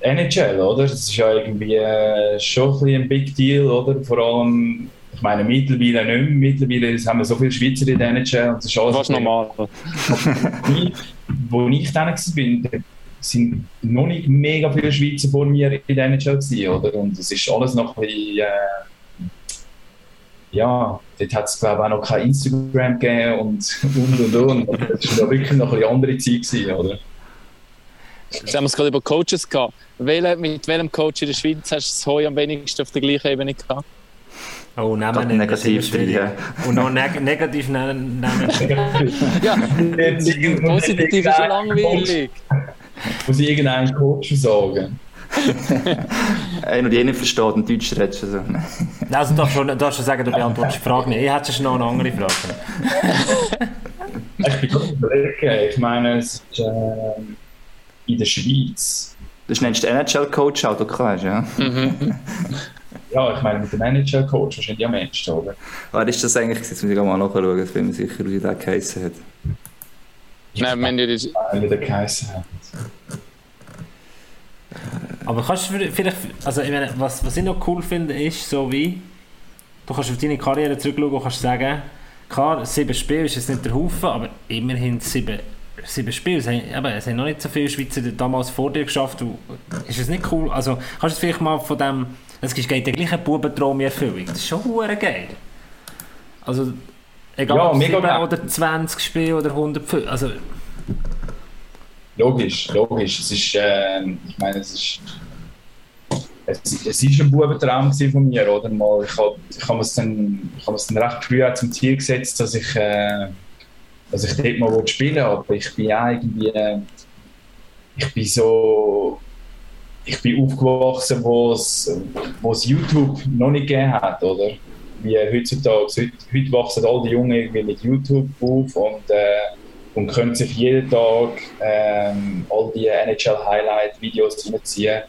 NHL, oder? Das ist ja irgendwie äh, schon ein, ein Big Deal, oder? Vor allem, ich meine, mittlerweile nicht mehr. Mittlerweile haben wir so viele Schweizer in der NHL und das ist alles... Fast normal. wo ich dann war, sind noch nicht mega viele Schweizer vor mir in der NHL gewesen, oder? Und es ist alles noch ein bisschen, äh, ja, dort hat es glaube ich auch noch kein Instagram gegeben und und und und. Das war wirklich noch ein bisschen andere Zeit gewesen, oder? Jetzt haben wir es gerade über Coaches gehabt. Welche, mit welchem Coach in der Schweiz hast du es heute am wenigsten auf der gleichen Ebene gehabt? Oh, nehmen wir negativ ja. Und noch neg negativ nehmen. ja, positiv ist schon langweilig. Muss ich irgendeinen Coach sagen? Einer, der nicht versteht und Deutsch redet. Also. also du darfst schon, darfst schon sagen, du beantwortest die Frage nicht. Ich hätte schon noch eine andere Frage. ich bin gerade überlegen. Ich meine, es ist äh, in der Schweiz. Das nennst du NHL-Coach auch, du kannst, ja? Mhm. ja, ich meine, mit dem NHL-Coach wahrscheinlich am Mensch, oder? Was ist das eigentlich? Jetzt muss ich mal nachschauen, bin mir sicher, wie der geheißen hat. Nein, wenn du das... Wie der geheißen hat. Aber kannst du vielleicht, also ich meine, was, was ich noch cool finde, ist so wie, du kannst auf deine Karriere zurückschauen und kannst sagen, klar, sieben Spiele ist jetzt nicht der Haufen, aber immerhin sieben, sieben Spiele. Es haben, eben, es haben noch nicht so viele Schweizer damals vor dir geschafft. Und, ist es nicht cool? Also kannst du vielleicht mal von dem, es geht der gleiche Bubentraum in Erfüllung. Das ist schon geil. Also, egal ja, ob 7 oder 20 Spiele oder 100 also Logisch, logisch. Es ist, äh, ich meine, es ist, es, es ist ein Bubentraum von mir, oder? Mal, ich habe ich hab es dann, ich hab es dann recht früh zum Ziel gesetzt, dass ich, äh, dass ich dort mal spielen will, aber ich bin auch irgendwie, äh, ich bin so, ich bin aufgewachsen, wo es, wo es YouTube noch nicht gegeben hat, oder? Wie heutzutage, heute, heute wachsen all die Jungen irgendwie mit YouTube auf und äh, und können sich jeden Tag ähm, all die NHL-Highlight-Videos reinziehen.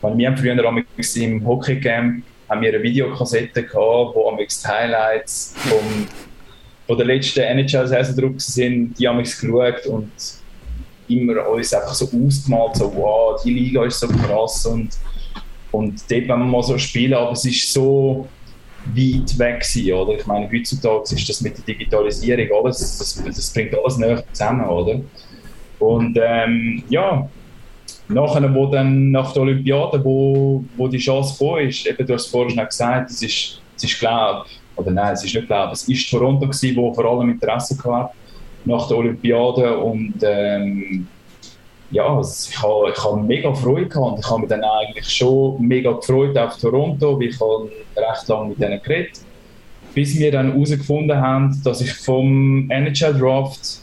Wir haben früher im Hockey-Camp haben wir eine Videokassette gehabt, wo die Highlights vom, von der letzten NHL-Saison drauf sind, die haben wir geschaut und immer uns einfach so ausgemalt, so wow, die Liga ist so krass und, und dort, wenn wir mal so spielen, aber es ist so weit weg sein, oder? Ich meine, heutzutage ist das mit der Digitalisierung alles, das, das bringt alles näher zusammen, oder? Und ähm, ja, nachher, wo dann nach der Olympiade, wo, wo die Chance gekommen ist, eben, du hast es vorhin schon gesagt, es ist, es ist glaube oder nein, es ist nicht glaube es ist Toronto gewesen, wo vor allem Interesse hatte nach der Olympiade und ähm, ja, ich habe ich hab mega Freude gehabt und ich habe mich dann eigentlich schon mega gefreut auf Toronto, weil ich recht lange mit denen geredet, bis wir dann herausgefunden haben, dass ich vom NHL Draft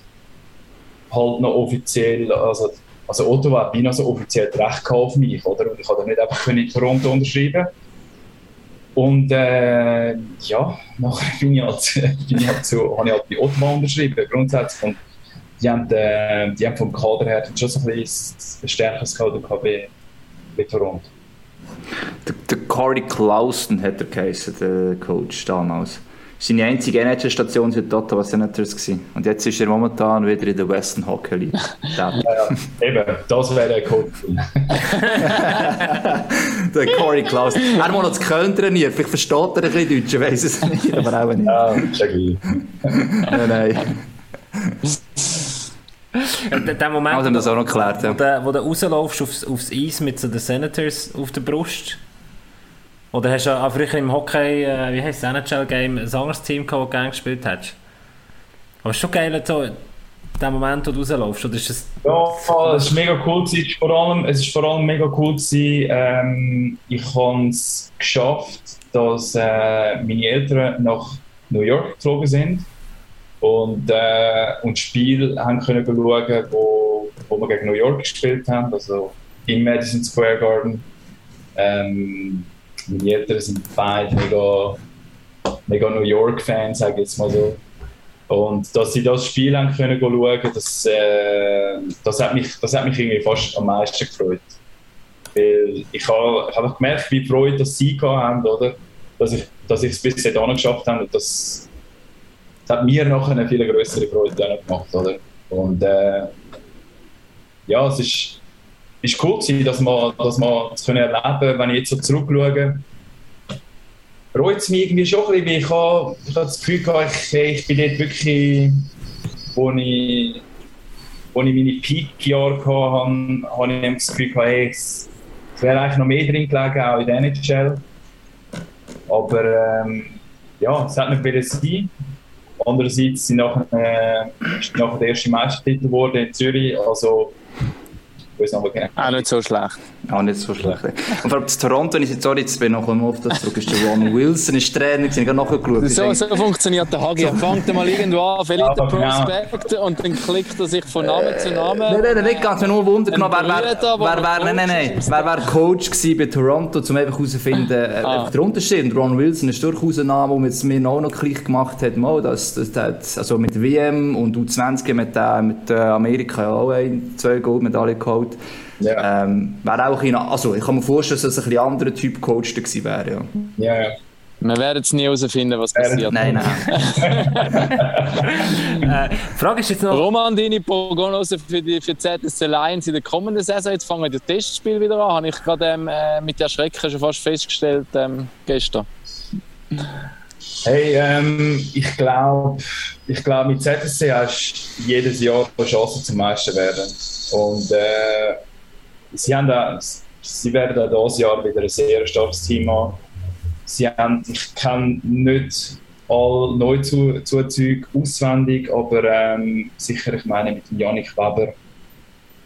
halt noch offiziell, also, also Ottawa hat noch so offiziell Recht auf mich, oder? Und ich dann nicht einfach in Toronto unterschreiben Und äh, ja, nachher bin ich halt, bin ich halt so, habe ich halt bei Ottawa unterschrieben, grundsätzlich. Und die haben, äh, die haben vom Kader her schon so ein bisschen stärkeres Kader bei, bei Toronto. Der, der Corey Clausen hat er geheißen, der Coach damals. Seine einzige NHL-Station war die Ottawa Senators. Gewesen. Und jetzt ist er momentan wieder in der Western Hockey League. ja, ja, eben, das wäre der Coach. der Corey Clausen. Er hat noch zu Köln trainiert. Vielleicht versteht er ein bisschen Deutsch, ich weiß es nicht, aber auch nicht. Ja, ist ja gleich. nein, nein. Der Moment, also, das auch noch geklärt, ja. wo, du, wo du rauslaufst aufs, aufs Eis mit so den Senators auf der Brust. Oder hast du auch früher im Hockey, äh, wie heißt das, NHL-Game, ein anderes Team gehabt, das du gerne gespielt hast? Aber es ist schon geil, so, der Moment, wo du rauslaufst, oder ist das... Ja, es ist mega cool gewesen. Vor allem, es ist vor allem mega cool gewesen, ähm, ich habe es geschafft, dass äh, meine Eltern nach New York geflogen sind und, äh, und das Spiel haben können schauen, wo, wo wir gegen New York gespielt haben, also im Madison Square Garden. Ähm, meine Eltern sind beide mega, mega New York-Fans, sage ich jetzt mal so. Und dass sie das Spiel haben können schauen, das, äh, das, hat mich, das hat mich irgendwie fast am meisten gefreut. Weil ich habe hab gemerkt, wie Freude dass sie haben, oder? Dass ich, dass ich es bis dahin geschafft habe. Und das, das hat mir nachher eine viel größere Freude gemacht, oder? Und äh, ja, es ist, ist cool gewesen, dass man, dass man das können erleben wenn ich jetzt so zurückschaue. Freut es mich irgendwie schon ein bisschen, weil ich habe, ich habe das Gefühl gehabt, ich, ich bin dort wirklich, wo ich, wo ich meine Peak-Jahre hatte, habe ich das Gefühl gehabt, hey, es, es wäre eigentlich noch mehr drin gelegen, auch in der NHL. Aber ähm, ja, es hat nicht wieder sein. Andererseits sind nachher, äh, ist nachher der erste Meistertitel geworden in Zürich. Also, weiß noch, genau. Auch nicht so schlecht. Auch nicht so schlecht. Und vor allem zu Toronto, wenn ich jetzt, sorry, jetzt bin ich noch auf das zurück, ist der Ron Wilson, ist Trainer, ich habe nachgeschaut. So, so funktioniert der Hagi. Er fängt mal irgendwo an, verliert den genau. Prospect und dann klickt er sich von Name zu Name. Nein, nein, nicht ganz, mir nur Wunder genommen, wer wäre wär, nein, nein, nein, wer wär Coach gewesen bei Toronto, um einfach herauszufinden, äh, ah. der Unterschied. Und Ron Wilson ist durchaus ein Name, der mir auch noch gleich gemacht hat, mal, das, das, das, also mit WM und U20 mit, äh, mit äh, Amerika auch ein, zwei Goldmedaillen geholt. Ja. Ähm, wäre auch in, also ich kann mir vorstellen, dass es ein anderer Typ Coach gewesen wäre. Ja. ja, ja. Wir werden es nie herausfinden, was passiert. Nein, nein. äh, Frage ist jetzt noch... Roman, deine Prognosen für die für ZSC Lions in der kommenden Saison. Jetzt fangen das Testspiel wieder an. Habe ich gerade ähm, äh, mit der Schrecken schon fast festgestellt ähm, gestern. Hey, ähm, ich glaube, ich glaub, mit ZSC hast du jedes Jahr eine Chance zum Meister werden. Und äh, sie, haben da, sie werden auch dieses Jahr wieder ein sehr starkes Team haben. Sie haben, ich kenne nicht alle Neuzuzüge auswendig, aber ähm, sicher, ich meine, mit Janik Weber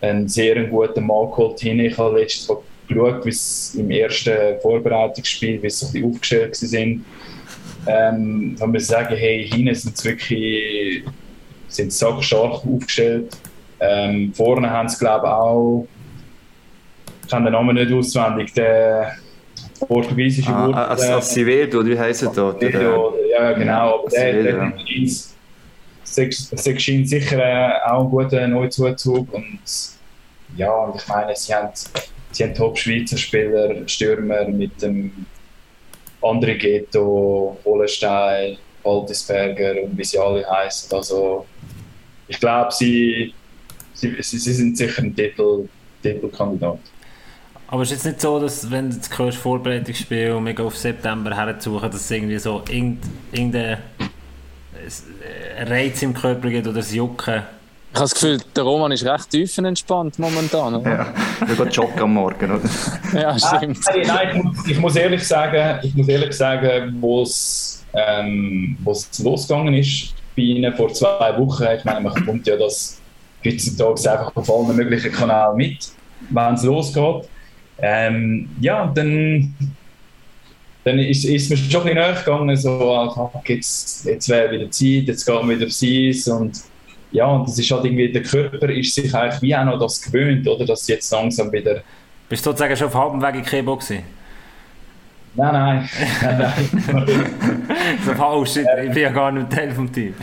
einen sehr guten Mann geholt hin. Ich habe letztes Mal geschaut, wie es im ersten Vorbereitungsspiel, wie sie so aufgestellt sind. Ähm, da muss ich sagen, hey, hinten sind sie wirklich sind stark aufgestellt. Ähm, vorne haben sie, glaube ich, auch ich kann den Namen nicht auswendig, der portugiesische ah, Wort. Als, als Civedo, wie heisst er da? Ja, genau. Aber der, der, der scheint sicher äh, auch ein guter Neuzuzug. Und ja, ich meine, sie haben, sie haben Top-Schweizer Spieler, Stürmer mit dem André Ghetto, Hollenstein, Waldisberger und wie sie alle heißen. Also, ich glaube, sie, sie, sie, sind sicher ein Titel, Titelkandidat. Aber es ist jetzt nicht so, dass wenn du das hörst, Vorbereitungsspiel und wir auf September herzusuchen, dass es irgendwie so irgendein Reiz im Körper gibt oder das Jucken? Ich habe das Gefühl, der Roman ist recht tiefenentspannt momentan. Oder? Ja, er geht joggen am Morgen, oder? ja, stimmt. Nein, nein ich, muss, ich, muss, ehrlich sagen, ich muss ehrlich sagen, wo es ähm, losgegangen ist bei Ihnen vor zwei Wochen, ich meine, man kommt ja das heutzutage einfach auf allen möglichen Kanälen mit, wenn es losgeht. Ähm, ja, dann, dann ist, ist mir schon ein bisschen nachgegangen, so, ah, jetzt, jetzt wäre wieder Zeit, jetzt geht man wieder aufs Eis und ja, und das ist halt irgendwie, der Körper ist sich eigentlich wie auch noch das gewöhnt, oder, dass jetzt langsam wieder... Bist du sozusagen schon auf halbem Weg in Kebo gewesen? Nein, nein. nein, nein. so falsch, ich bin ja gar nicht Teil vom Team.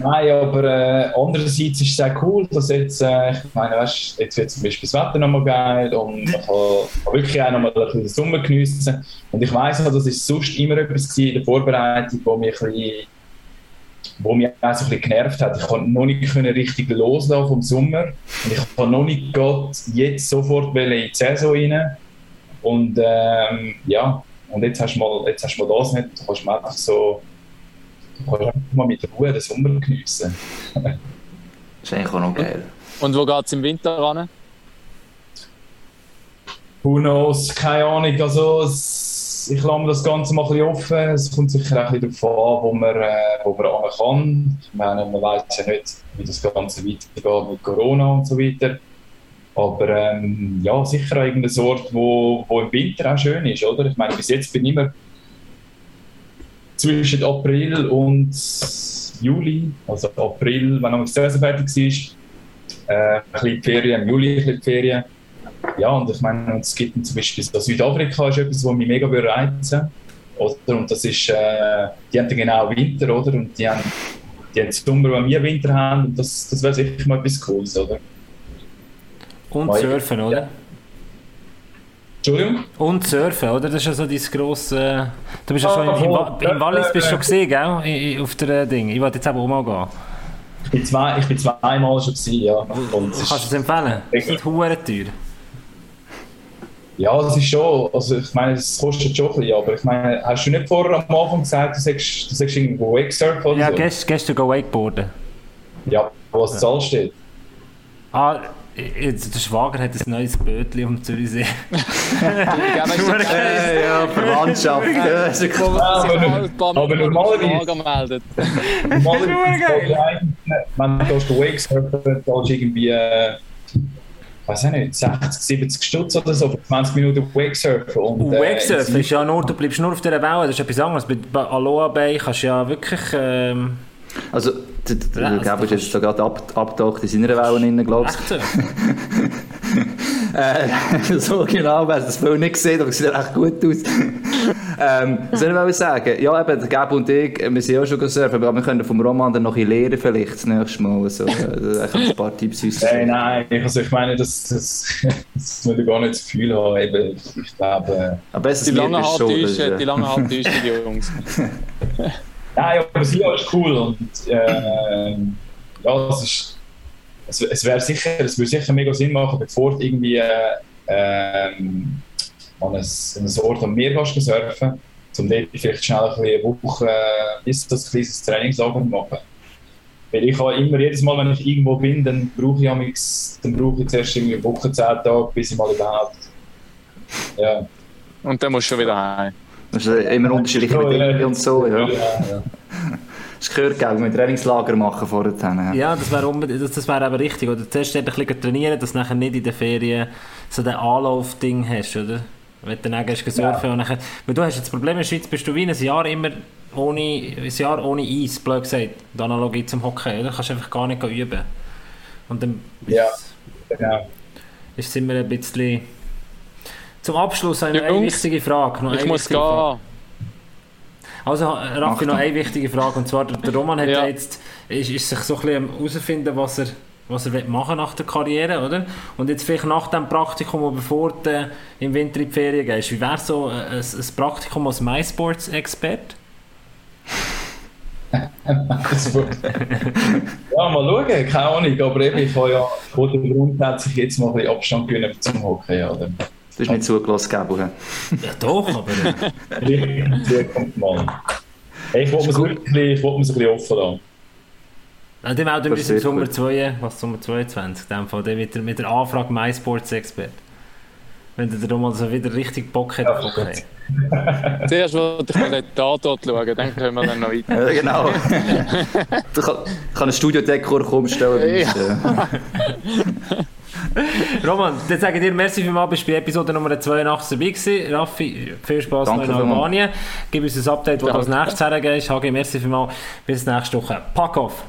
Nein, aber äh, andererseits ist es auch cool, dass jetzt, äh, ich meine, weißt, jetzt wird zum Beispiel das Wetter nochmal geil und man kann, wirklich auch nochmal ein bisschen den Sommer geniessen. Und ich weiss auch, das ist sonst immer etwas in der Vorbereitung, wo mich ein bisschen, wo mich auch so ein bisschen genervt hat. Ich konnte noch nicht richtig loslassen vom Sommer und ich habe noch nicht Gott jetzt sofort in die Saison rein. Und ähm, ja, und jetzt hast du mal, jetzt hast du mal das nicht, du kannst mal einfach so Einfach mal mit Ruhe den Sommer geniessen. das ist eigentlich auch noch geil. Und wo geht es im Winter ran? Who knows? Keine Ahnung. Also, ich lasse mir das Ganze mal ein bisschen offen. Es kommt sicher auch ein bisschen darauf an, wo man, äh, wo man ran kann. Ich meine, man weiß ja nicht, wie das Ganze weitergeht mit Corona und so weiter. Aber ähm, ja, sicher irgendein Ort, wo, wo im Winter auch schön ist, oder? Ich meine, bis jetzt bin ich immer zwischen April und Juli, also April, wenn noch die Saison fertig war, äh, ein bisschen Ferien, im Juli ein bisschen Ferien. Ja, und ich meine, es gibt zum Beispiel so Südafrika ist etwas, was mich mega reizen oder? Und das ist, äh, die haben genau Winter, oder? Und die haben, die haben Sommer, wenn wir Winter haben, und das, das wäre sicher mal etwas Cooles, oder? Und Surfen, oder? Ja. Entschuldigung? Und Surfen, oder? Das ist ja so dein grosse... Du bist ja schon oh, im, im, im Wallis bist schon gesehen, gell? Auf der Ding. Ich wollte jetzt aber auch mal gehen. Ich bin, zwei, ich bin zweimal schon gewesen, ja. Und Kannst du es empfehlen? Es ist hure teuer. Ja, das ist schon, also ich meine, es kostet schon ein bisschen, aber ich meine, hast du nicht vorher am Anfang gesagt, du sagst, du sagst irgendwo Wakesurf oder ja, so? Ja, gestern go Wakeboarden. Ja, wo das ja. Zahl steht. Ah, Jetzt, der Schwager hat ein neues Bötchen am Zürichsee. äh, ja, Verwandtschaft. ja, ist ja cool. aber, aber normalerweise... Normalerweise... Wenn du auf Wakesurfen zahlst du irgendwie... Äh, weiß ich nicht, 60, 70 Stutz oder so für 20 Minuten Wakesurfen. Und, äh, Wakesurfen ist ja nur, du bleibst nur auf dieser Welle, das ist etwas anderes. Bei Aloha Bay kannst du ja wirklich... Ähm, also, der, der, der Gabo ist jetzt so gerade ab, abgetaucht in seiner Wellen, glaube ich. Echt? äh, so genau, wer das Bild nicht gesehen, aber es sieht echt gut aus. ähm, was soll ich sagen? Ja, eben, der Gabo und ich, wir sind auch schon gesurfen, aber wir können vom Roman dann noch ein lernen vielleicht das nächste Mal. Also, äh, ein paar Tipps uns Nein, nein, also ich meine, das, das, das würde gar nicht das Gefühl haben. Eben, ich glaube... Aber die lange Haartäusche, die lange Jungs. Nein, aber Sia ist cool und äh, ja, es ist, es, es wäre sicher, es würde sicher mega Sinn machen, bevor du irgendwie äh, ähm, an ein, an Ort am Meer gehst surfen, um dort vielleicht schnell ein eine Woche äh, ist das ein kleines Trainingslager machen. Weil ich habe immer, jedes Mal, wenn ich irgendwo bin, dann brauche ich, amix, dann brauche ich zuerst irgendwie eine Woche, zehn Tage, bis ich mal überhaupt. Ja. Und dann musst du schon wieder heim. Das ist immer unterschiedliche Bedingungen und so. Ja. ja, ja. Das gehört, gell, mit Trainingslager machen vorher. Ja, ja das wäre das, das wär aber richtig. Oder zuerst ein bisschen trainieren, dass du nachher nicht in den Ferien so ein Anlauf-Ding hast, oder? Wenn du dann gehst surfen ja. und nachher... Weil du hast jetzt das Problem, in der Schweiz bist du wie ein Jahr immer ohne, ein Jahr ohne Eis, blöd gesagt. Die Analogie zum Hockey, oder? Du kannst einfach gar nicht üben. Und dann... Ja, genau. Ist es immer ein bisschen zum Abschluss eine, eine wichtige Frage. Noch ich muss gehen. Frage. Also, Raffi, noch eine wichtige Frage. Und zwar, der Roman hat ja. jetzt, ist, ist sich so ein bisschen herausfinden, was er, was er machen nach der Karriere, oder? Und jetzt vielleicht nach dem Praktikum, bevor du im Winter in die Ferien gehst, wie wäre so ein, ein Praktikum als MySports-Expert? ja, mal schauen, keine Ahnung, aber eben, ich habe ja grundsätzlich jetzt mal ein bisschen Abstand gewinnen zum Hockey, oder? Du hast nicht zugelassen, Gabo. Ja, doch, aber. Mal. Hey, ich wollte mir es ein bisschen offen lassen. Ja, dann melden wir uns im Sommer 2, was Sommer 22, in dem Fall, mit der, mit der Anfrage MySports-Expert. Wenn der mal so wieder richtig Bock hat auf okay. Zuerst wollte ich mal den Tatort schauen, dann können wir dann noch weiter. Ja, genau. du kann, kann ein Studiodekor umstellen. Ja. Roman, dann sage ich dir merci vielmals, bist bei Episode Nummer 82 dabei gewesen. Raffi, viel Spaß noch in Albanien. Gib uns ein Update, wo du als nächstes hergehst. Hagi, merci vielmals. Bis nächste Woche. Pack off!